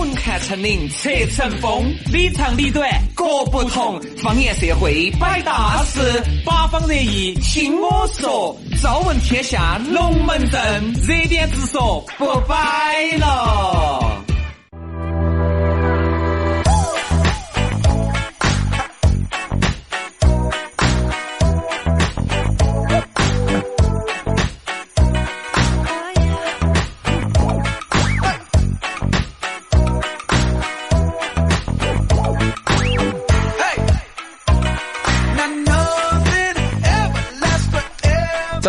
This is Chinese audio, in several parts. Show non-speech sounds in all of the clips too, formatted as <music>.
混看成岭侧成峰，里长里短各不同。方言社会摆大事，八方热议听我说。朝闻天下龙门阵，热点直说不摆了。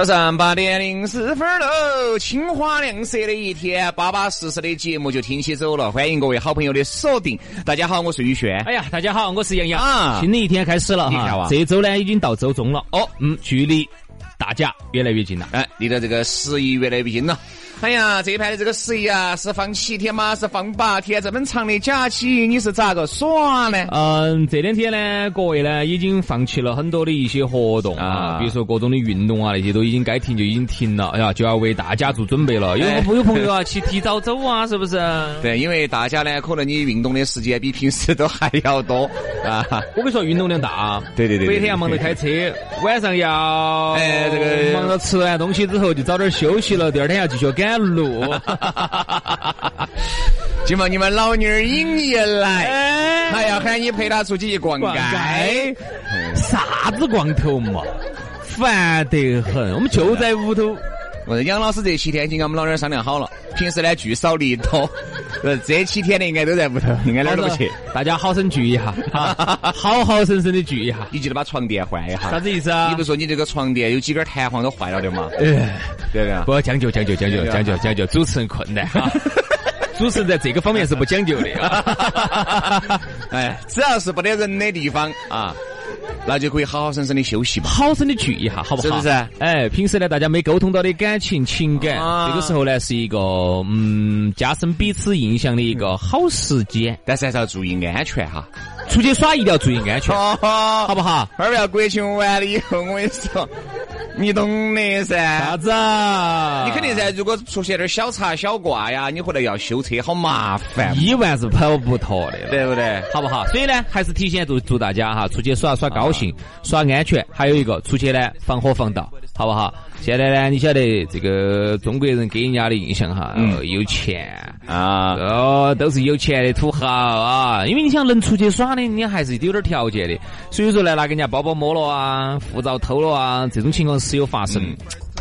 早上八点零四分喽，青花亮色的一天，巴巴适适的节目就听起走了。欢迎各位好朋友的锁定。大家好，我是宇轩。哎呀，大家好，我是杨洋啊新的一天开始了你看这周呢已经到周中了哦嗯，距离大家越来越近了。哎，离的这个十一越来越近了。哎呀，这一排的这个十一啊，是放七天吗？是放八天？这么长的假期，你是咋个耍呢？嗯，这两天呢，各位呢已经放弃了很多的一些活动啊啊，比如说各种的运动啊，那些都已经该停就已经停了，哎呀，就要为大家做准备了。有朋有朋友啊，去提早走啊，是不是？<laughs> 对，因为大家呢，可能你运动的时间比平时都还要多啊。<laughs> 我跟你说，运动量大，对对对对白天要忙着开车，晚上要哎这个忙着吃完东西之后就早点休息了，第二天要继续赶路。今把，你们老妞儿引你来，哎还要喊你陪她出去一逛。街，啥子光头嘛，烦得很。我们就在屋头，我说杨老师这七天已经跟我们老妞儿商量好了，平时呢聚少离多，呃，<laughs> 这七天呢应该都在屋头，应该哪儿都不去。大家好生聚一下，啊 <laughs> 好好生生的聚一下。你记得把床垫换一下。啥子意思啊你不？是说你这个床垫有几根弹簧都坏了的吗？<laughs> 哎，对不对？不要将就，将就，将就，将就，将就。主持人困难啊，主持人在这个方面是不讲究的啊。哎，只要是不得人的地方啊，那就可以好好生生的休息嘛。好生的聚一下，好不好？是不是哎，平时呢，大家没沟通到的感情、情感，啊这个时候呢，是一个嗯加深彼此印象的一个好时间。但是还是要注意安全哈。出去耍一定要注意安全，好好不好？二要国庆完了以后，我跟你说，你懂的噻。啥子啊？你肯定噻，如果出现点小插小挂呀，你回来要修车，好麻烦，一万是跑不脱的。对不对？好不好？所以呢，还是提前祝祝大家哈，出去耍耍高兴，耍安全。还有一个，出去呢防火防盗，好不好？现在呢，你晓得这个中国人给人家的印象哈，有钱。啊，哦，都是有钱的土豪啊！因为你想能出去耍的，你还是有点条件的。所以说呢，拿给人家包包摸了啊，护照偷了啊，这种情况时有发生，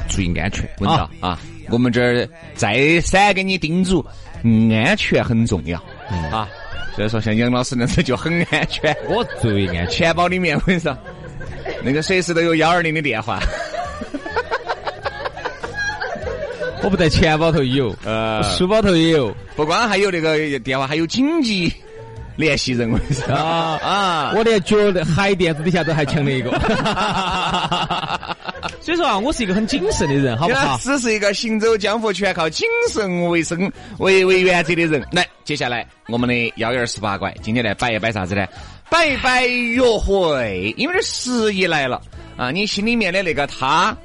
注意安全问到啊，我们这儿再三给你叮嘱，安全很重要。啊。所以说，像杨老师那次就很安全，我注意安全。钱包里面我跟你说，那个随时都有幺二零的电话。<laughs> 我不在钱包头有，呃。书包头也有。不光还有那个电话，还有紧急联系人，我跟你说啊。啊，我连脚的海垫子底下都还抢了一个。<laughs> 所以说啊，我是一个很谨慎的人，好不好？只是一个行走江湖全靠谨慎为生为为原则的人。来，接下来我们的幺二十八怪，今天来摆一摆啥子呢？摆一摆约会，因为这十一来了啊，你心里面的那个他，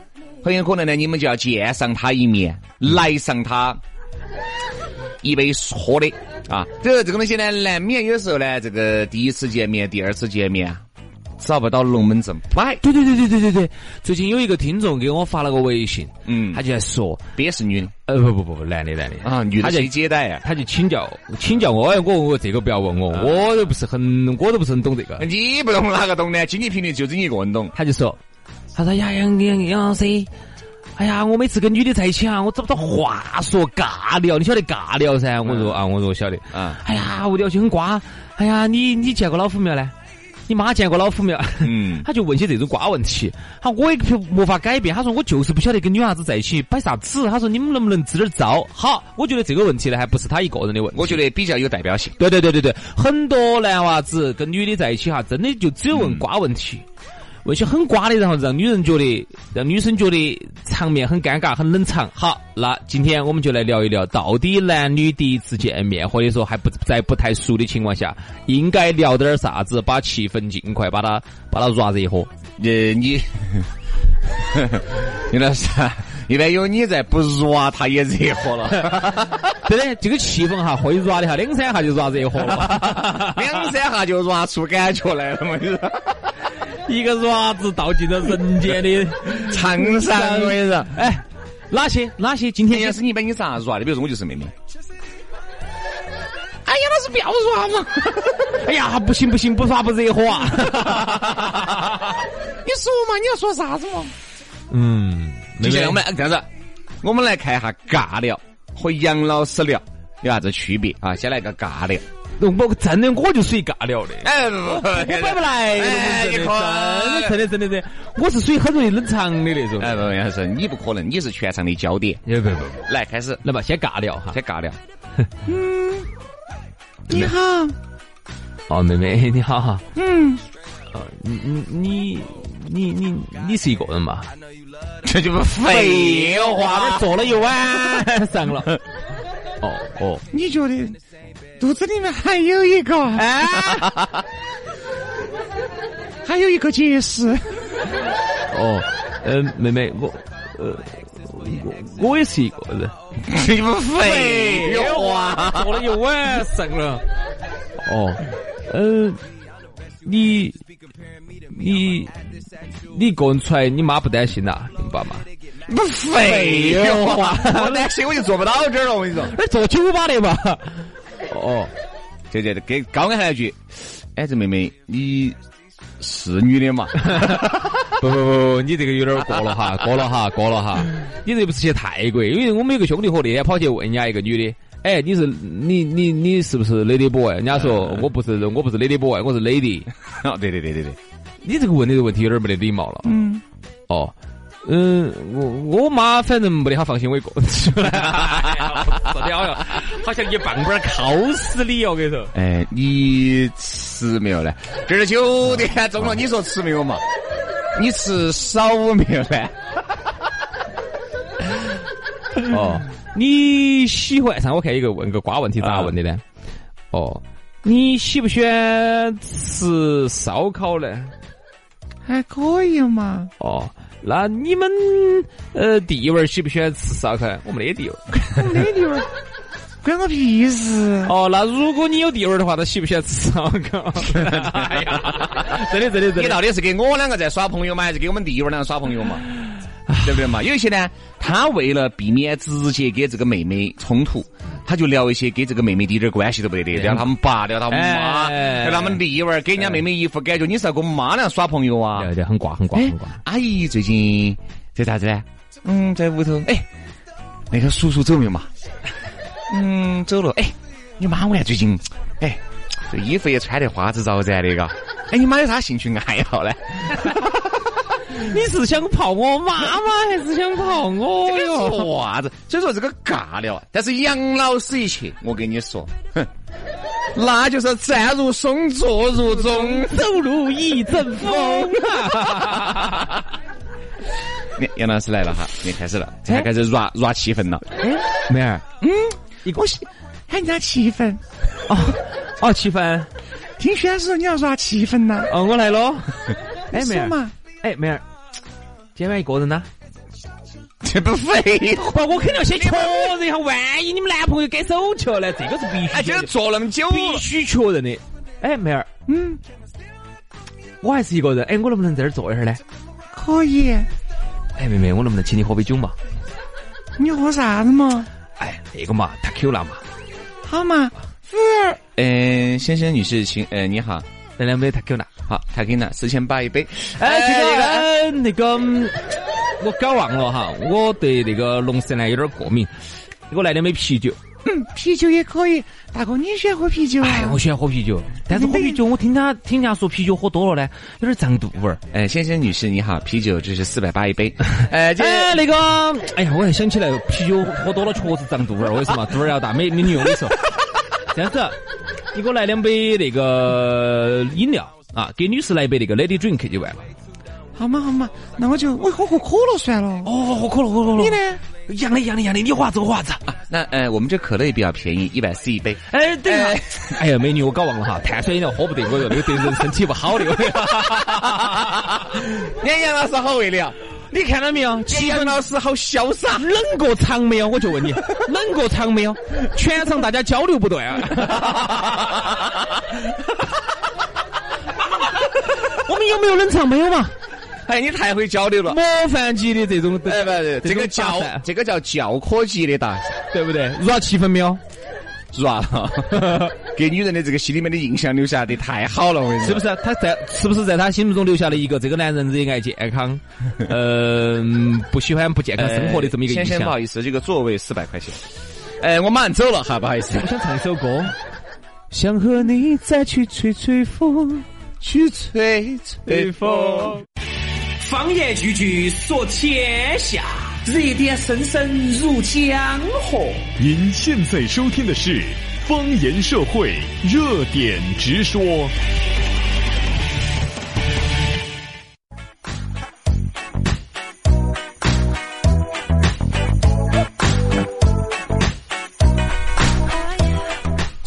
很有可能呢，你们就要见上他一面，来上他一杯喝的啊。这个这个东西呢，难免有时候呢，这个第一次见面、第二次见面啊，找不到龙门阵摆。对对对对对对对，最近有一个听众给我发了个微信，嗯他就在说，别是女的呃不不不不，男的男的啊，女的他就谁接待啊？他就请教请教我，哎，我我这个不要问我，我都不是很我都不是很懂这个。你不懂哪个懂呢？经济频率就只你一个人懂。他就说，他说呀杨杨杨老师，哎呀，我每次跟女的在一起啊，我找不到话说，尬聊，你晓得尬聊噻？我说啊，我说我晓得。啊，哎呀，我聊起很瓜。哎呀，你你见过老虎没有呢？你妈见过老虎没有？嗯 <laughs> 他就问些这种瓜问题。好，我也没法改变。他说我就是不晓得跟女娃子在一起摆啥子。他说你们能不能支点招？好，我觉得这个问题呢，还不是他一个人的问题。我觉得比较有代表性。对对对对对，很多男娃子跟女的在一起哈，真的就只有问瓜问题，问些很瓜的，然后让女人觉得，让女生觉得场面很尴尬、很冷场。好，那今天我们就来聊一聊，到底男女第一次见面，或者说还不在不太熟的情况下，应该聊点啥子，把气氛尽快把它把它热热火。呃，你，杨老师啊，一般有你在，不抓他也热火了。<laughs> 对的，这个气氛哈，会热的哈，两三下就热热火了，<laughs> 两三下就热出感觉来了嘛。一个爪子倒进了人间的沧桑，我跟你说，哎，哪些哪些？今天要是你把你咋抓的？比如说我就是妹妹。哎呀，那是不要耍嘛！<laughs> 哎呀，不行不行，不耍不热火啊！<laughs> 你说嘛，你要说啥子嘛？嗯，接下来我们这样子，我们来看一下尬聊和杨老师聊有啥子区别啊？先来个尬聊。我真的我就属于尬聊的，哎，我摆不来，真的真的真的真的，我是属于很容易冷场的那种。哎，不，杨老师，你不可能，你是全场的焦点。不不不，来开始，来吧，先尬聊哈，先尬聊。嗯。你好，哦，妹妹你好哈，嗯，哦，你你你你你你是一个人吗？这就不废话，这坐了一晚上了。哦哦，你觉得肚子里面还有一个？哎，<laughs> 还有一个结石。哦，嗯，妹妹我，呃。我我也是一个人，你不废话，坐了一晚上了。哦，嗯，你你你一个人出来，你妈不担心呐？你爸妈？不废话，<laughs> 我担心我就坐不到这儿了。我跟你说，那坐酒吧的嘛。哦，对对对，给高安还一句，哎，这妹妹你。是女的嘛？<laughs> 不不不，你这个有点过了哈，过了哈，过了哈。你这不是去泰国？因为我们有个兄弟伙那天跑去问人家一个女的，哎，你是你你你是不是 lady boy？人家说我不是，我不是 lady boy，我是 lady。<laughs> 哦，对对对对对，你这个问的这个问题有点没得礼貌了。嗯。哦。嗯，我我妈反正没得好放心我一个人出来，<laughs> 不得了哟，好像一棒棒敲死你哦，我跟你说。哎，你吃没有呢？这儿九点钟了，你说吃没有嘛？你吃少没有呢？<laughs> 哦，你喜欢上我看一个问个瓜问题咋问的呢？哦，你喜不喜欢吃烧烤呢？还可以嘛。哦。那你们呃弟娃儿喜不喜欢吃烧烤？我没得弟娃儿，没弟娃儿，关我屁事。哦，那如果你有弟娃儿的话，他喜不喜欢吃烧烤？<laughs> 哎呀，真的真的真的。你到底是给我两个在耍朋友吗，还是给我们弟娃儿两个耍朋友嘛？对不对嘛？有一些呢，他为了避免直接给这个妹妹冲突，他就聊一些跟这个妹妹一点关系都没得的，聊他们爸，聊他们妈，聊他们弟娃儿，给人家妹妹一副感觉你是要跟我们妈俩耍朋友啊？对对，很挂很挂很挂。阿姨最近在啥子呢？嗯，在屋头。哎，那个叔叔走没有嘛？嗯，走了。哎，你妈我看最近，哎，这衣服也穿得花枝招展的嘎。哎，你妈有啥兴趣爱好呢？<laughs> 你是想泡我妈妈，<laughs> 还是想泡我哟？说啥子？所以说这个尬聊，但是杨老师一去，我跟你说，哼，那就是站如松，坐如钟，走路一阵风。<laughs> 杨老师来了哈，你开始了，现在开始 rap 气氛了。哎，妹儿，嗯，一个喊人家七分。哦哦，七分，听轩说你要 rap 气氛呐。哦，我来喽。<laughs> 哎，妹儿。哎，妹儿，今晚一个人呢？这不废话，我肯定要先确认一下，万一你们男朋友改手去了呢？这个是必须。哎，今天坐那么久，必须确认的。哎，妹儿，嗯，我还是一个人，哎，我能不能在这儿坐一会儿呢？可以。哎，妹妹，我能不能请你喝杯酒嘛？你喝啥子嘛？哎，那个嘛，太 Q 了嘛？好嘛，服务员。嗯，先生、女士，请，呃，你好。来两杯太 Q 了，好，太 Q 了四千八一杯。哎，这个那个，我搞忘了哈，我对那个龙舌兰有点过敏，给我来两杯啤酒。嗯，啤酒也可以。大哥，你喜欢喝啤酒？哎，我喜欢喝啤酒，但是喝啤酒，我听他听人家说啤酒喝多了呢，有点胀肚味儿。哎，先生女士你好，啤酒这是四百八一杯。<laughs> 哎，哎，那个，哎呀，我还想起来，啤酒喝多了确实胀肚味儿，为什么？肚儿要大，美美女，我跟你说，<laughs> 这样子。你给我来两杯那个饮料啊，给女士来一杯那个 Lady Drink 就完了。好嘛好嘛，那我就我喝喝可乐算了。哦，喝可乐，喝可乐。你呢？一样的，一样的，一样的。你喝啥子？喝啥子啊？那呃，我们这可乐也比较便宜，一百四一杯。哎，对了，<laughs> 哎呀，美女，我搞忘了哈，碳酸饮料喝不得，我说那个对人身体不好的。<laughs> 连杨老师好为的，你看到没有？气杨老师好潇洒，冷过场没有？我就问你，<laughs> 冷过场没有？全场大家交流不断啊。我们有没有冷场？没有嘛？<laughs> 哎，你太会交流了，模范级的这种，哎不，这个叫这个叫教科级的答，对不对？软气氛没有？入了，<laughs> 给女人的这个心里面的印象留下的太好了，我跟你说，是不是？他在是不是在他心目中留下了一个这个男人热爱健康，嗯，<laughs> 不喜欢不健康生活的这么一个印象？不好意思，这个座位四百块钱。哎，我马上走了哈，不好意思，我想唱一首歌，想和你再去吹吹风，去吹吹风。方言句句说天下，热点声声入江河。您现在收听的是方言社会热点直说。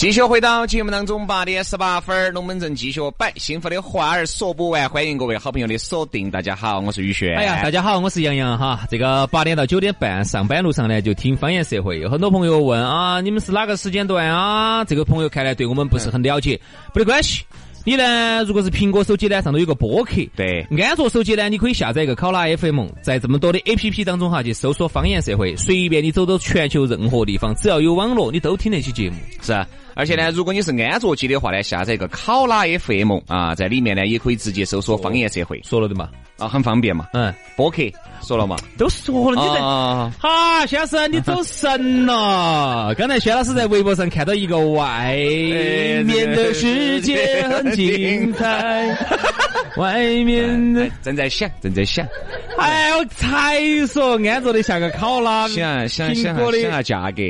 继续回到节目当中，八点十八分，龙门阵继续摆，幸福的话儿说不完，欢迎各位好朋友的锁定。大家好，我是雨轩。哎呀，大家好，我是杨洋哈。这个八点到九点半上班路上呢，就听方言社会。有很多朋友问啊，你们是哪个时间段啊？这个朋友看来对我们不是很了解，没得关系。你呢？如果是苹果手机呢，上头有个播客；对，安卓手机呢，你可以下载一个考拉 FM，在这么多的 APP 当中哈，去搜索“方言社会”，随便你走到全球任何地方，只要有网络，你都听得起节目。是啊，而且呢，如果你是安卓机的话呢，下载一个考拉 FM 啊，在里面呢也可以直接搜索“方言社会”，说了的嘛。啊，很方便嘛。嗯，播客说了嘛，都说了。你在哈，先生，你走神了。刚才薛老师在微博上看到一个外面的世界很精彩，<laughs> 外面的正在想，正在想。哎，我才说安卓的像个考拉，想想想想下价格。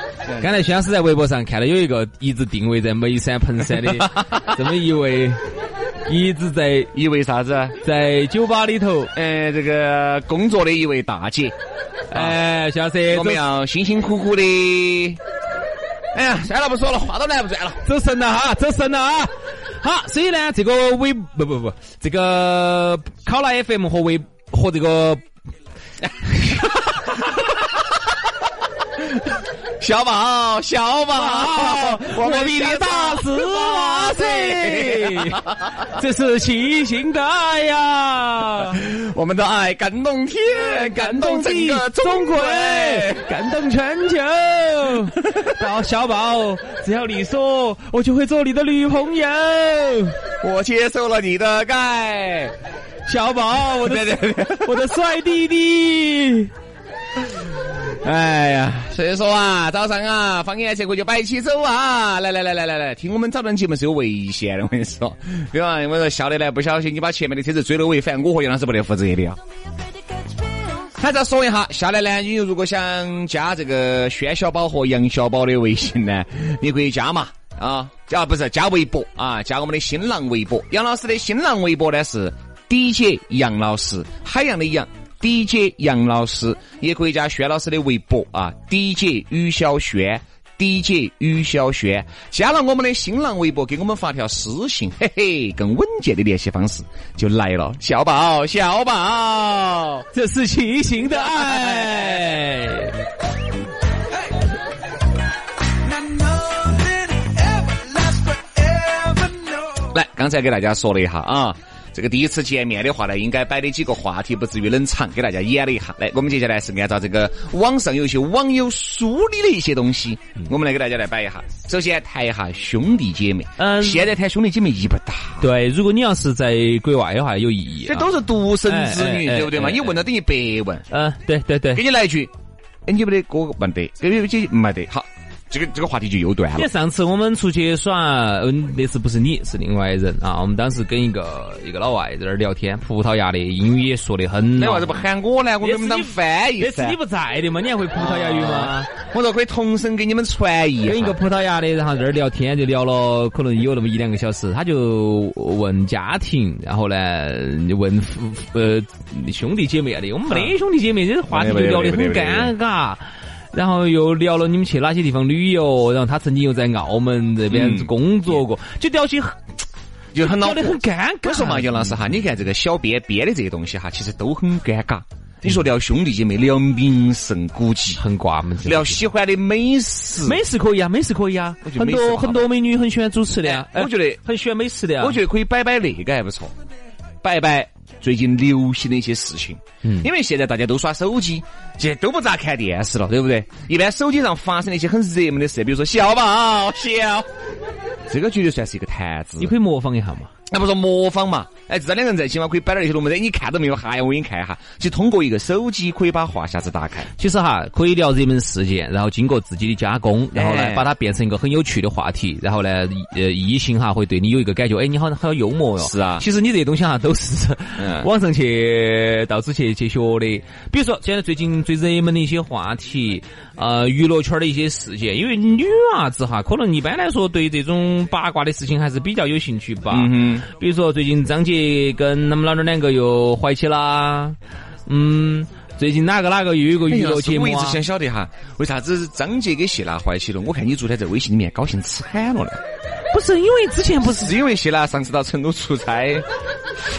<laughs> 刚才肖老师在微博上看到有一个一直定位在眉山彭山的 <laughs> 这么一位。一直在一位啥子？在酒吧里头，呃，这个工作的一位大姐，哎，小师，我们要辛辛苦苦的。哎呀，算了，不说了，话都来不转了，走神了哈，走神了啊！好，所以呢，这个微不不不，这个考拉 FM 和微和这个。<laughs> <laughs> 小宝，小宝，<laughs> 我比你大十八岁，这是七星的爱呀！<laughs> 我们的爱感动天，感动整个中国，感动全球。宝，小宝，只要你说，我就会做你的女朋友。我接受了你的爱，小宝，我的我的帅弟弟。<laughs> 哎呀，所以说啊，早上啊，方言社会就摆起走啊！来来来来来来，听我们早段节目是有危险的，我跟你说，对吧？我说笑的来，不小心你把前面的车子追了尾，反正我和杨老师不得负责的啊。还再说一下，下来呢，你如果想加这个轩小宝和杨小宝的微信呢，你可以加嘛啊，加不是加微博啊，加我们的新浪微博。杨老师的新浪微博呢是 DJ 杨老师，海洋的杨。DJ 杨老师也可以加轩老师的微博啊，DJ 于小轩，DJ 于小轩，加了我们的新浪微博，给我们发条私信，嘿嘿，更稳健的联系方式就来了。小宝，小宝，这是七星的爱。来，刚才给大家说了一下啊。这个第一次见面的话呢，应该摆的几个话题不至于冷场，给大家演了一下。来，我们接下来是按照这个网上有些网友梳理的一些东西，我们来给大家来摆一下。首先谈一下兄弟姐妹。嗯，现在谈兄弟姐妹意义不大。对，如果你要是在国外的话，有意义。这都是独生子女，对不对嘛？你问了等于白问。嗯，对对对。给你来一句，哎，你没得哥没得，给你姐没得，好。这个这个话题就又断了。你上次我们出去耍，嗯，那次不是你是另外人啊。我们当时跟一个一个老外在那儿聊天，葡萄牙的英语也说得很。那为啥子不喊我呢？我给你们当翻译。那次你不在的嘛？你还会葡萄牙语吗？<laughs> 我说可以同声给你们传译。跟一个葡萄牙的，然后在那儿聊天，就聊了可能有那么一两个小时。他就问家庭，然后呢问呃兄弟姐妹啊的。我们没得兄弟姐妹，这话题就聊得很尴尬。然后又聊了你们去哪些地方旅游，然后他曾经又在澳门这边工作过，就聊起就很恼火。搞得很尴尬。我说嘛，杨老师哈，你看这个小编编的这些东西哈，其实都很尴尬。你说聊兄弟姐妹，聊名胜古迹，很挂嘛，聊喜欢的美食，美食可以啊，美食可以啊，很多很多美女很喜欢主持的呀。我觉得很喜欢美食的呀。我觉得可以摆摆那个还不错，摆摆最近流行的一些事情。嗯，因为现在大家都耍手机，现在都不咋看电视了，对不对？一般手机上发生的一些很热门的事，比如说小宝小，这个绝对算是一个谈资。你可以模仿一下嘛。那不说模仿嘛？哎，至少两个人在一起嘛可以摆点那些龙门阵。你看到没有？哈呀，我给你看一下。就通过一个手机可以把话匣子打开。其实哈，可以聊热门事件，然后经过自己的加工，然后呢，把它变成一个很有趣的话题。然后呢，呃，异性哈会对你有一个感觉，哎，你好，好幽默哟。是啊。其实你这些东西哈都是 <laughs> 网上去到处去去学的。比如说现在最近最热门的一些话题，呃，娱乐圈的一些事件。因为女娃子哈，可能一般来说对这种八卦的事情还是比较有兴趣吧。嗯比如说最近张杰跟他们老娘两个又怀起啦，嗯，最近哪个哪个又有个娱乐节目啊？我一直想晓得哈，为啥子张杰跟谢娜怀起了？我看你昨天在微信里面高兴惨了呢。不是因为之前不是因为谢娜上次到成都出差。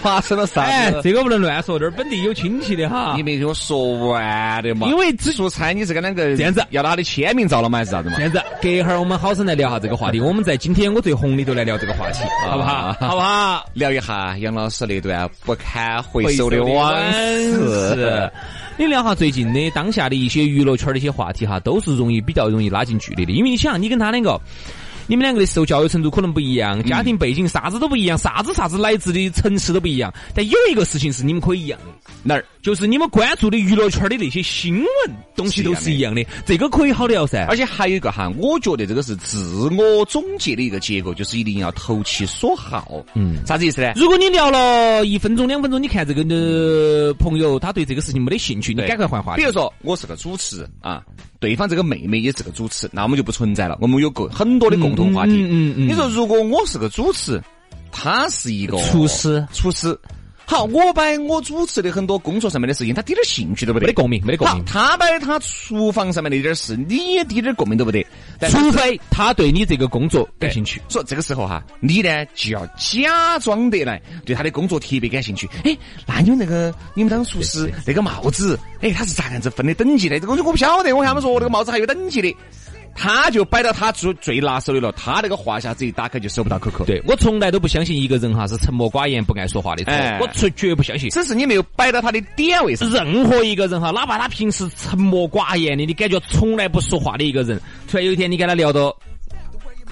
发生了啥？哎，这个不能乱说，这儿本地有亲戚的哈。你没听我说完的嘛？因为只出差，你是跟两个这样子要他的签名照了吗？还是啥子嘛？这样子，隔一会儿我们好生来聊下这个话题。我们在今天我最红里头来聊这个话题，好不好？好不好？聊一下杨老师那段不堪回首的往事。你聊下最近的当下的一些娱乐圈的一些话题哈，都是容易比较容易拉近距离的，因为你想，你跟他两个。你们两个的受教育程度可能不一样，家庭背景啥子都不一样，啥子啥子来自的层次都不一样。但有一个事情是你们可以一样的，哪儿？就是你们关注的娱乐圈的那些新闻东西都是一样的，这个可以好聊噻。而且还有一个哈，我觉得这个是自我总结的一个结果，就是一定要投其所好。嗯，啥子意思呢？如果你聊了一分钟、两分钟，你看这个的朋友他对这个事情没得兴趣，你赶快换话题。比如说，我是个主持人啊。对方这个妹妹也是个主持，那我们就不存在了。我们有个很多的共同话题。嗯嗯。你说，如果我是个主持，他是一个厨师，厨师。好，我摆我主持的很多工作上面的事情，他滴点兴趣都不得，没得共鸣，没得共鸣。他摆他厨房上面那点事，你也滴点共鸣都不得。除非他对你这个工作感兴趣。所以这个时候哈，你呢就要假装得来对他的工作特别感兴趣。哎，那你们那个你们当厨师那个帽子，哎，他是咋样子分的等级的？这个东西我不晓得。我跟他们说，那个帽子还有等级的。他就摆到他最最拿手的了，他那个话匣子一打开就收不到 QQ。对我从来都不相信一个人哈是沉默寡言不爱说话的，我绝绝不相信。只是你没有摆到他的点位上。任何一个人哈，哪怕他平时沉默寡言的，你感觉从来不说话的一个人，突然有一天你跟他聊到，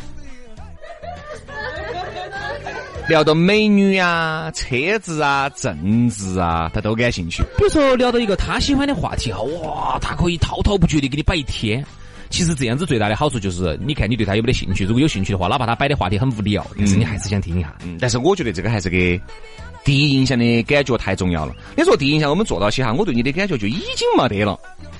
<laughs> 聊到美女啊、车子啊、政治啊，他都感兴趣。比如说聊到一个他喜欢的话题哈，哇，他可以滔滔不绝的给你摆一天。其实这样子最大的好处就是，你看你对他有没得兴趣？如果有兴趣的话，哪怕他摆的话题很无聊，但是你还是想听一下。嗯，但是我觉得这个还是给第一印象的感觉太重要了。你说第一印象我们做到起哈，我对你的感觉就已经没得了。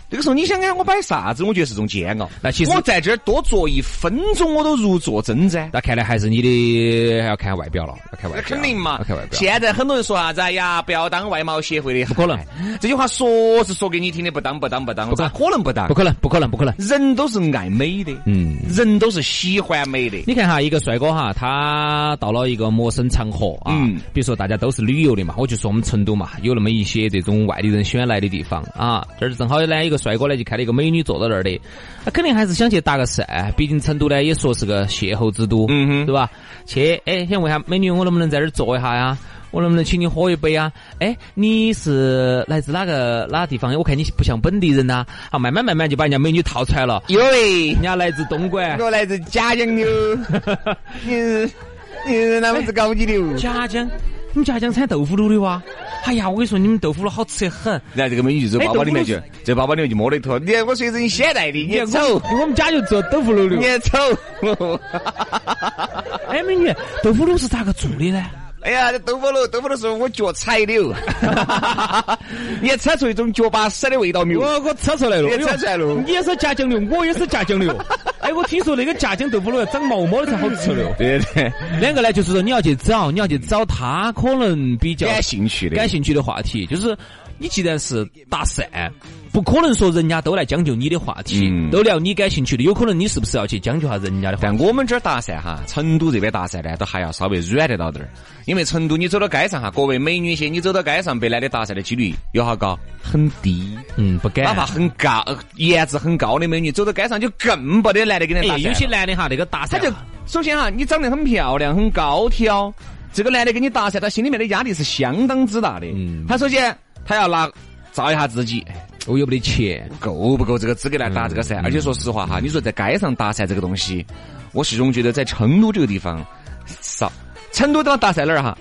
这个时候你想给我摆啥子？我觉得是种煎熬。那其实我在这儿多坐一分钟，我都如坐针毡。那看来还是你的要看外表了，要看外表。肯定嘛，要看外表。现在很多人说啥子？哎呀，不要当外貌协会的，不可能。这句话说是说给你听的，不当不当不当，不可能不当？不可能，不可能，不可能。人都是爱美的，嗯，人都是喜欢美的。你看哈，一个帅哥哈，他到了一个陌生场合啊，比如说大家都是旅游的嘛，我就说我们成都嘛，有那么一些这种外地人喜欢来的地方啊，这儿正好呢，一个帅哥呢就看到一个。美女坐到那儿的，他肯定还是想去搭个讪，毕竟成都呢也说是个邂逅之都，嗯哼，对吧？去，哎，想问下美女，我能不能在这儿坐一下呀？我能不能请你喝一杯啊？哎，你是来自哪个哪个地方？我看你不像本地人呐。好，慢慢慢慢就把人家美女套出来了。哟喂人家来自东莞，我来自嘉江的。<laughs> 你是你是哪么子高级的？嘉江。你们家乡产豆腐乳的哇？哎呀，我跟你说，你们豆腐乳好吃的很。然后这个美女就走包包里面去，这包包里面就摸了一坨。你看我随身携带的，你丑。我们家就做豆腐乳的。你丑。<laughs> 哎，美女，豆腐乳是咋个做的呢？哎呀，这豆腐脑，豆腐脑是我脚踩的哦。<laughs> 你还踩出一种脚巴屎的味道没有？我我踩出来了，你测出来了。你也是夹江的，我也是夹江的。<laughs> 哎，我听说那个夹江豆腐脑要长毛毛的才好吃的。对对。两个呢，就是说你要去找，你要去找他可能比较感兴趣的、感兴趣的话题，就是。你既然是搭讪，不可能说人家都来将就你的话题，嗯都聊你感兴趣的，有可能你是不是要去将就下人家的话题？但我们这儿搭讪哈，成都这边搭讪呢，都还要稍微软得到点儿，因为成都你走到街上哈，各位美女些，你走到街上被男的搭讪的几率有好高？很低。嗯，不敢。哪怕很高、呃颜值很高的美女，走到街上就更不得男的跟你搭哎，讪了。有些男的哈，那个搭讪他就首先哈，你长得很漂亮，很高挑，这个男的跟你搭讪，他心里面的压力是相当之大的。嗯他首先他要拿照一下自己，哎我有没得钱？够不够这个资格来打这个噻？而且说实话哈，你说在街上搭讪这个东西，我始终觉得在成都这个地方少。成都都要搭讪哪儿哈？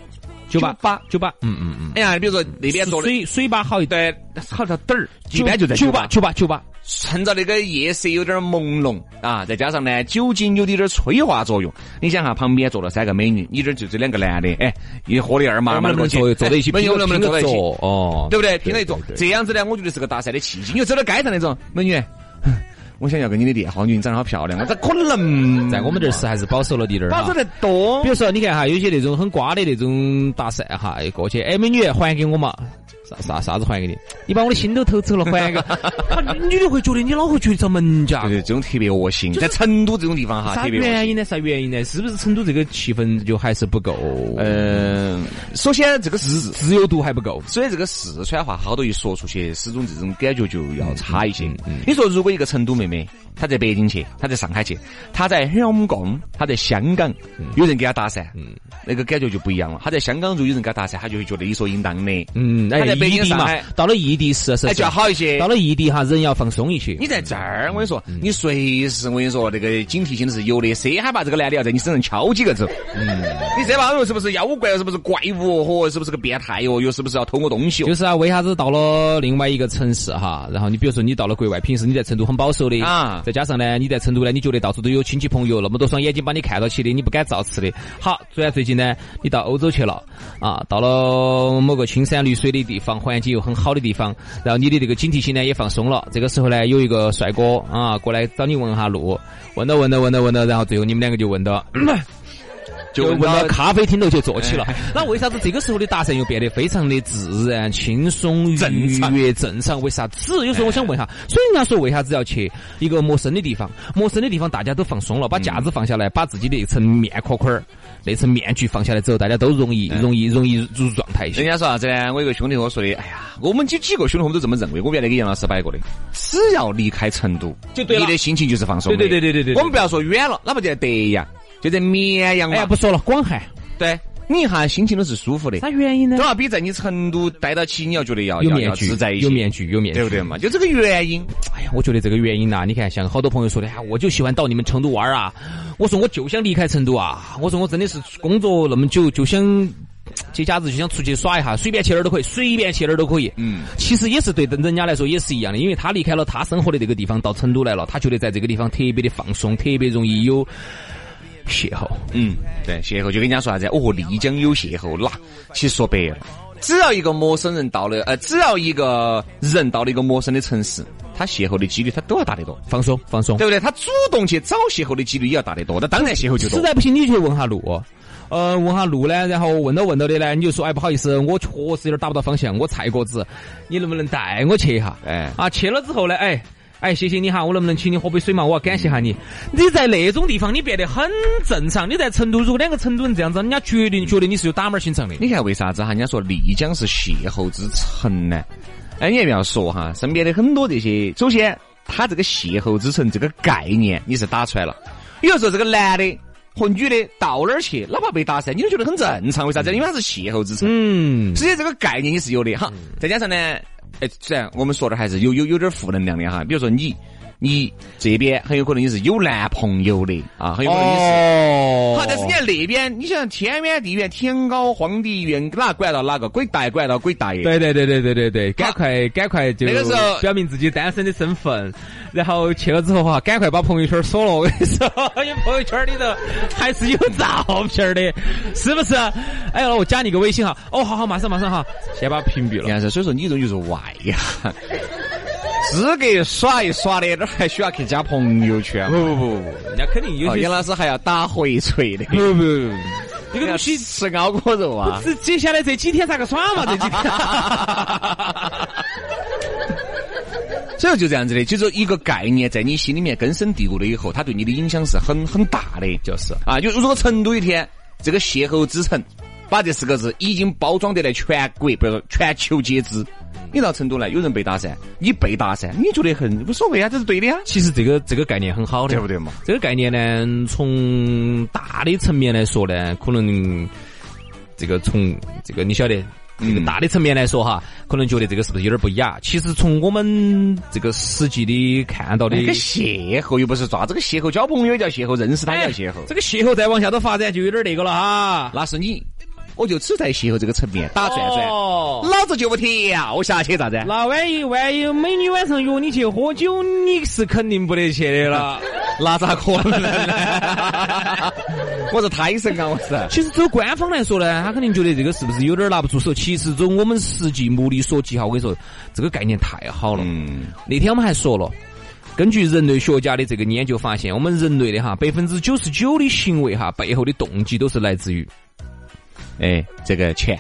酒吧吧。酒吧，嗯嗯嗯，哎呀，比如说那边坐的，水水吧好一点，对，好到点儿，一般就在吧酒吧，酒吧，酒吧。趁着那个夜色有点朦胧啊，再加上呢酒精有点点催化作用，你想哈，旁边坐了三个美女，你这儿就这两个男的，哎，一喝的二麻麻的过去，坐坐在一起，美女能不能坐在一起？哦，对不对？拼了一坐对，对这样子呢，我觉得是个搭讪的契机。你就走到街上那种美女，<laughs> 我想要个你的电话，你长得好漂亮，我咋可能？在我们这儿是还是保守了滴点儿保守得多比。如说，你看哈，有些那种很瓜的那种搭讪哈，一过去，哎，美女还给我嘛？啥啥啥子还给你？你把我的心都偷走了，还给？<laughs> 啊女的会觉得你老会觉得遭门夹对。这种特别恶心，在成都这种地方哈，啥特别。原因呢？啥原因呢？是不是成都这个气氛就还是不够？嗯，首先这个自自由度还不够。所以这个四川话好多一说出去，始终这种感觉就要差一些。嗯你说，如果一个成都妹妹，她在北京去，她在上海去，她在香港，她在香港，有人给她搭讪，那个感觉就不一样了。她在香港，如果有人给她搭讪，她就会觉得理所应当的。嗯，哎，他在北京嘛上海，到了异地是是哎，就要好一些。到了异地哈，人要放松一些。你在这儿，我跟你说，你随时我跟你说，那个警惕性是有的。谁害怕这个男的要在你身上敲几个字？嗯，你这把又是不是妖怪？是不是怪物？嚯，是不是个变态哟？又是不是要偷我东西哟？就是啊，为啥子到了另外一个城市哈，然后你比如说你到了国外，平时你在成都很保守的啊再加上呢，你在成都呢，你觉得到处都有亲戚朋友，那么多双眼睛把你看到起的，你不敢造次的。好，主要最近呢，你到欧洲去了啊，到了某个青山绿水的地方，环境又很好的地方，然后你的这个警惕性呢也放松了。这个时候呢，有一个帅哥啊过来找你问下路，问到问到问到问到，然后最后你们两个就问到。就问到咖啡厅头去坐起了。那为啥子这个时候的搭讪又变得非常的自然、轻松、正愉常悦、正常？为啥子？有时候我想问下，所以人家说为啥子要去一个陌生的地方？陌生的地方大家都放松了，把架子放下来，把自己的一层面壳壳儿、那层面具放下来之后，大家都容易、容易、容易入状态一些。人家说啥子呢？我有个兄弟跟我说的，哎呀，我们几几个兄弟伙们都这么认为。我原来给杨老师摆过的，只要离开成都，就对了你的心情就是放松的。对对对对对对对我们不要说远了，哪怕就在德阳，就在绵阳嘛。哎呀，不说了，广汉对，你一下心情都是舒服的。啥原因呢都？要比在你成都待到起，你要觉得要有面具自在一，些，有面具，有面具，对不对嘛？就这个原因。哎呀，我觉得这个原因呐、你看，像好多朋友说的，啊，我就喜欢到你们成都玩儿啊。我说我就想离开成都啊。我说我真的是工作那么久，就想节假日就想出去耍一下，随便去哪儿都可以，随便去哪儿都可以。嗯，其实也是对人家来说也是一样的，因为他离开了他生活的这个地方，到成都来了，他觉得在这个地方特别的放松，特别容易有邂逅。嗯，对，邂逅就跟人家说啥子？哦，丽江有邂逅，那其实说白了，只要一个陌生人到了，呃，只要一个人到了一个陌生的城市，他邂逅的几率他都要大得多，放松，放松。对不对？他主动去找邂逅的几率也要大得多，那当然邂逅就多。实在不行，你就去问下路。呃，问下路呢，然后问到问到的呢，你就说，哎，不好意思，我确实有点打不到方向，我菜果子，你能不能带我去一下？哎啊，去了之后呢，哎。哎，谢谢你哈，我能不能请你喝杯水嘛？我要感谢下你。你在那种地方，你变得很正常。你在成都，如果两个成都人这样子，人家绝对觉得你是有打门儿心肠的。你看为啥子哈？人家说丽江是邂逅之城呢？哎，你也不要说哈，身边的很多这些，首先他这个邂逅之城这个概念你是打出来了。比如说这个男的和女的到哪儿去，哪怕被搭讪，你都觉得很正常。为啥子？因为它是邂逅之城。嗯，实际这个概念也是有的哈，再加上呢，哎，虽然我们说的还是有有有点负能量的哈，比如说你你这边很有可能你是有男朋友的啊，很有可能你是。哦好，但是你看那边，你想天远地远，天高皇帝远，哪管到哪个？鬼大爷管到鬼大爷。对对对对对对对，赶快赶快就那个时候表明自己单身的身份，然后去了之后哈，赶快把朋友圈锁了。我跟你说，因为朋友圈里头还是有照片的，是不是？哎呀，我加你个微信哈。哦，好好，马上马上哈，先把屏蔽了。所以说你这种就是外呀，资格耍一耍的，那还需要去加朋友圈吗？不不不不，人家肯定有哦，些杨老师还要打回锤的。不不不，<laughs> 这个东西吃熬锅肉啊。这接下来这几天咋个耍嘛？这几天。<laughs> 所以就这样子的，就是一个概念在你心里面根深蒂固了以后，它对你的影响是很很大的。就是啊，就如果成都一天这个邂逅之城，把这四个字已经包装得来全国，不是全球皆知。你到成都来，有人被打噻，你被打噻，你觉得很无所谓啊，这是对的呀。其实这个这个概念很好的，对不对嘛？这个概念呢，从大的层面来说呢，可能这个从这个你晓得。这个大的层面来说哈，可能觉得这个是不是有点不雅？其实从我们这个实际的看到的，这个邂逅又不是抓这个邂逅交朋友叫邂逅，认识他叫邂逅。这个邂逅再往下头发展就有点那个了哈。那是你。我就只在邂逅这个层面打转转，老子就不跳下去咋子？那万一万一美女晚上约你去喝酒，你是肯定不得去的了。<laughs> 那咋可能？<laughs> 我是胎神啊！我是。其实走官方来说呢，他肯定觉得这个是不是有点拿不出手？其实走我们实际目的所及哈，我跟你说，这个概念太好了。嗯。那天我们还说了，根据人类学家的这个研究发现，我们人类的哈百分之九十九的行为哈背后的动机都是来自于。哎，这个钱，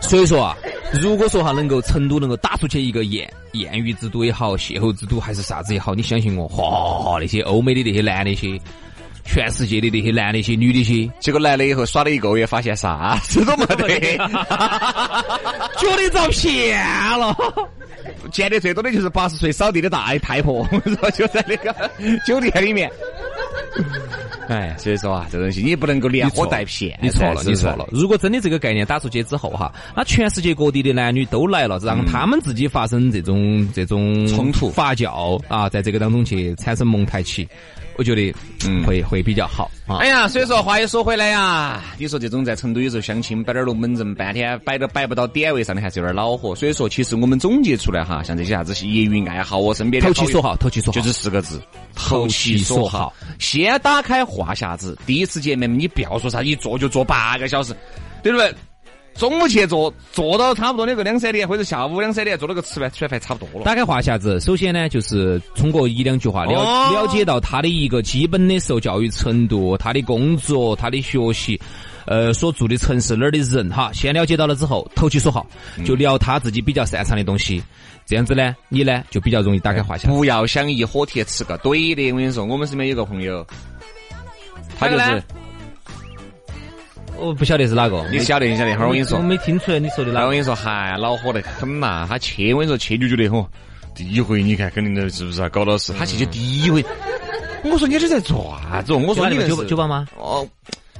所以说啊，如果说哈能够成都能够打出去一个艳艳遇之都也好，邂逅之都还是啥子也好，你相信我，哗那些欧美的那些男那些，全世界的那些男的些女的些，结果来了以后耍了一个月，发现啥？<laughs> 子都没得，<laughs> 觉得遭骗了，见的最多的就是八十岁扫地的大太婆，<laughs> 说就在那个酒店里面。哎，所以说啊，这东西你不能够连喝带骗，你错了，你错了。如果真的这个概念打出去之后哈，那全世界各地的男女都来了，让他们自己发生这种这种冲突。发酵啊，在这个当中去产生蒙太奇。我觉得嗯会会比较好啊。哎呀，所以说话又说回来呀，你说这种在成都有时候相亲摆点龙门阵，半天摆都摆不到点位上的，还是有点恼火。所以说，其实我们总结出来哈，像这些啥子业余爱好，我身边投其所好，投其所好，就这四个字，投其所好。先打开话匣子，第一次见面你不要说啥，一坐就坐八个小时，对不对？中午去做，做到差不多那个两三点，或者下午两三点做了个吃饭，吃完饭差不多了。打开话匣子，首先呢，就是通过一两句话了了解到他的一个基本的受教育程度，他的工作，他的学习，呃，所住的城市哪儿的人哈，先了解到了之后，投其所好，就聊他自己比较擅长的东西。这样子呢，你呢就比较容易打开话匣。不要想一火铁吃个怼的，我跟你说，我们身边有个朋友，他就是。我不晓得是哪个，你晓得？你晓得？会儿我跟你说，我没听出来你说的哪个。我跟你说，嗨，恼火得很嘛！他去，我跟你说，去就觉得吼，第一回你看肯定的是不是啊？搞到是，他去就第一回。我说你这在做啥子？我说你酒酒吧吗？哦，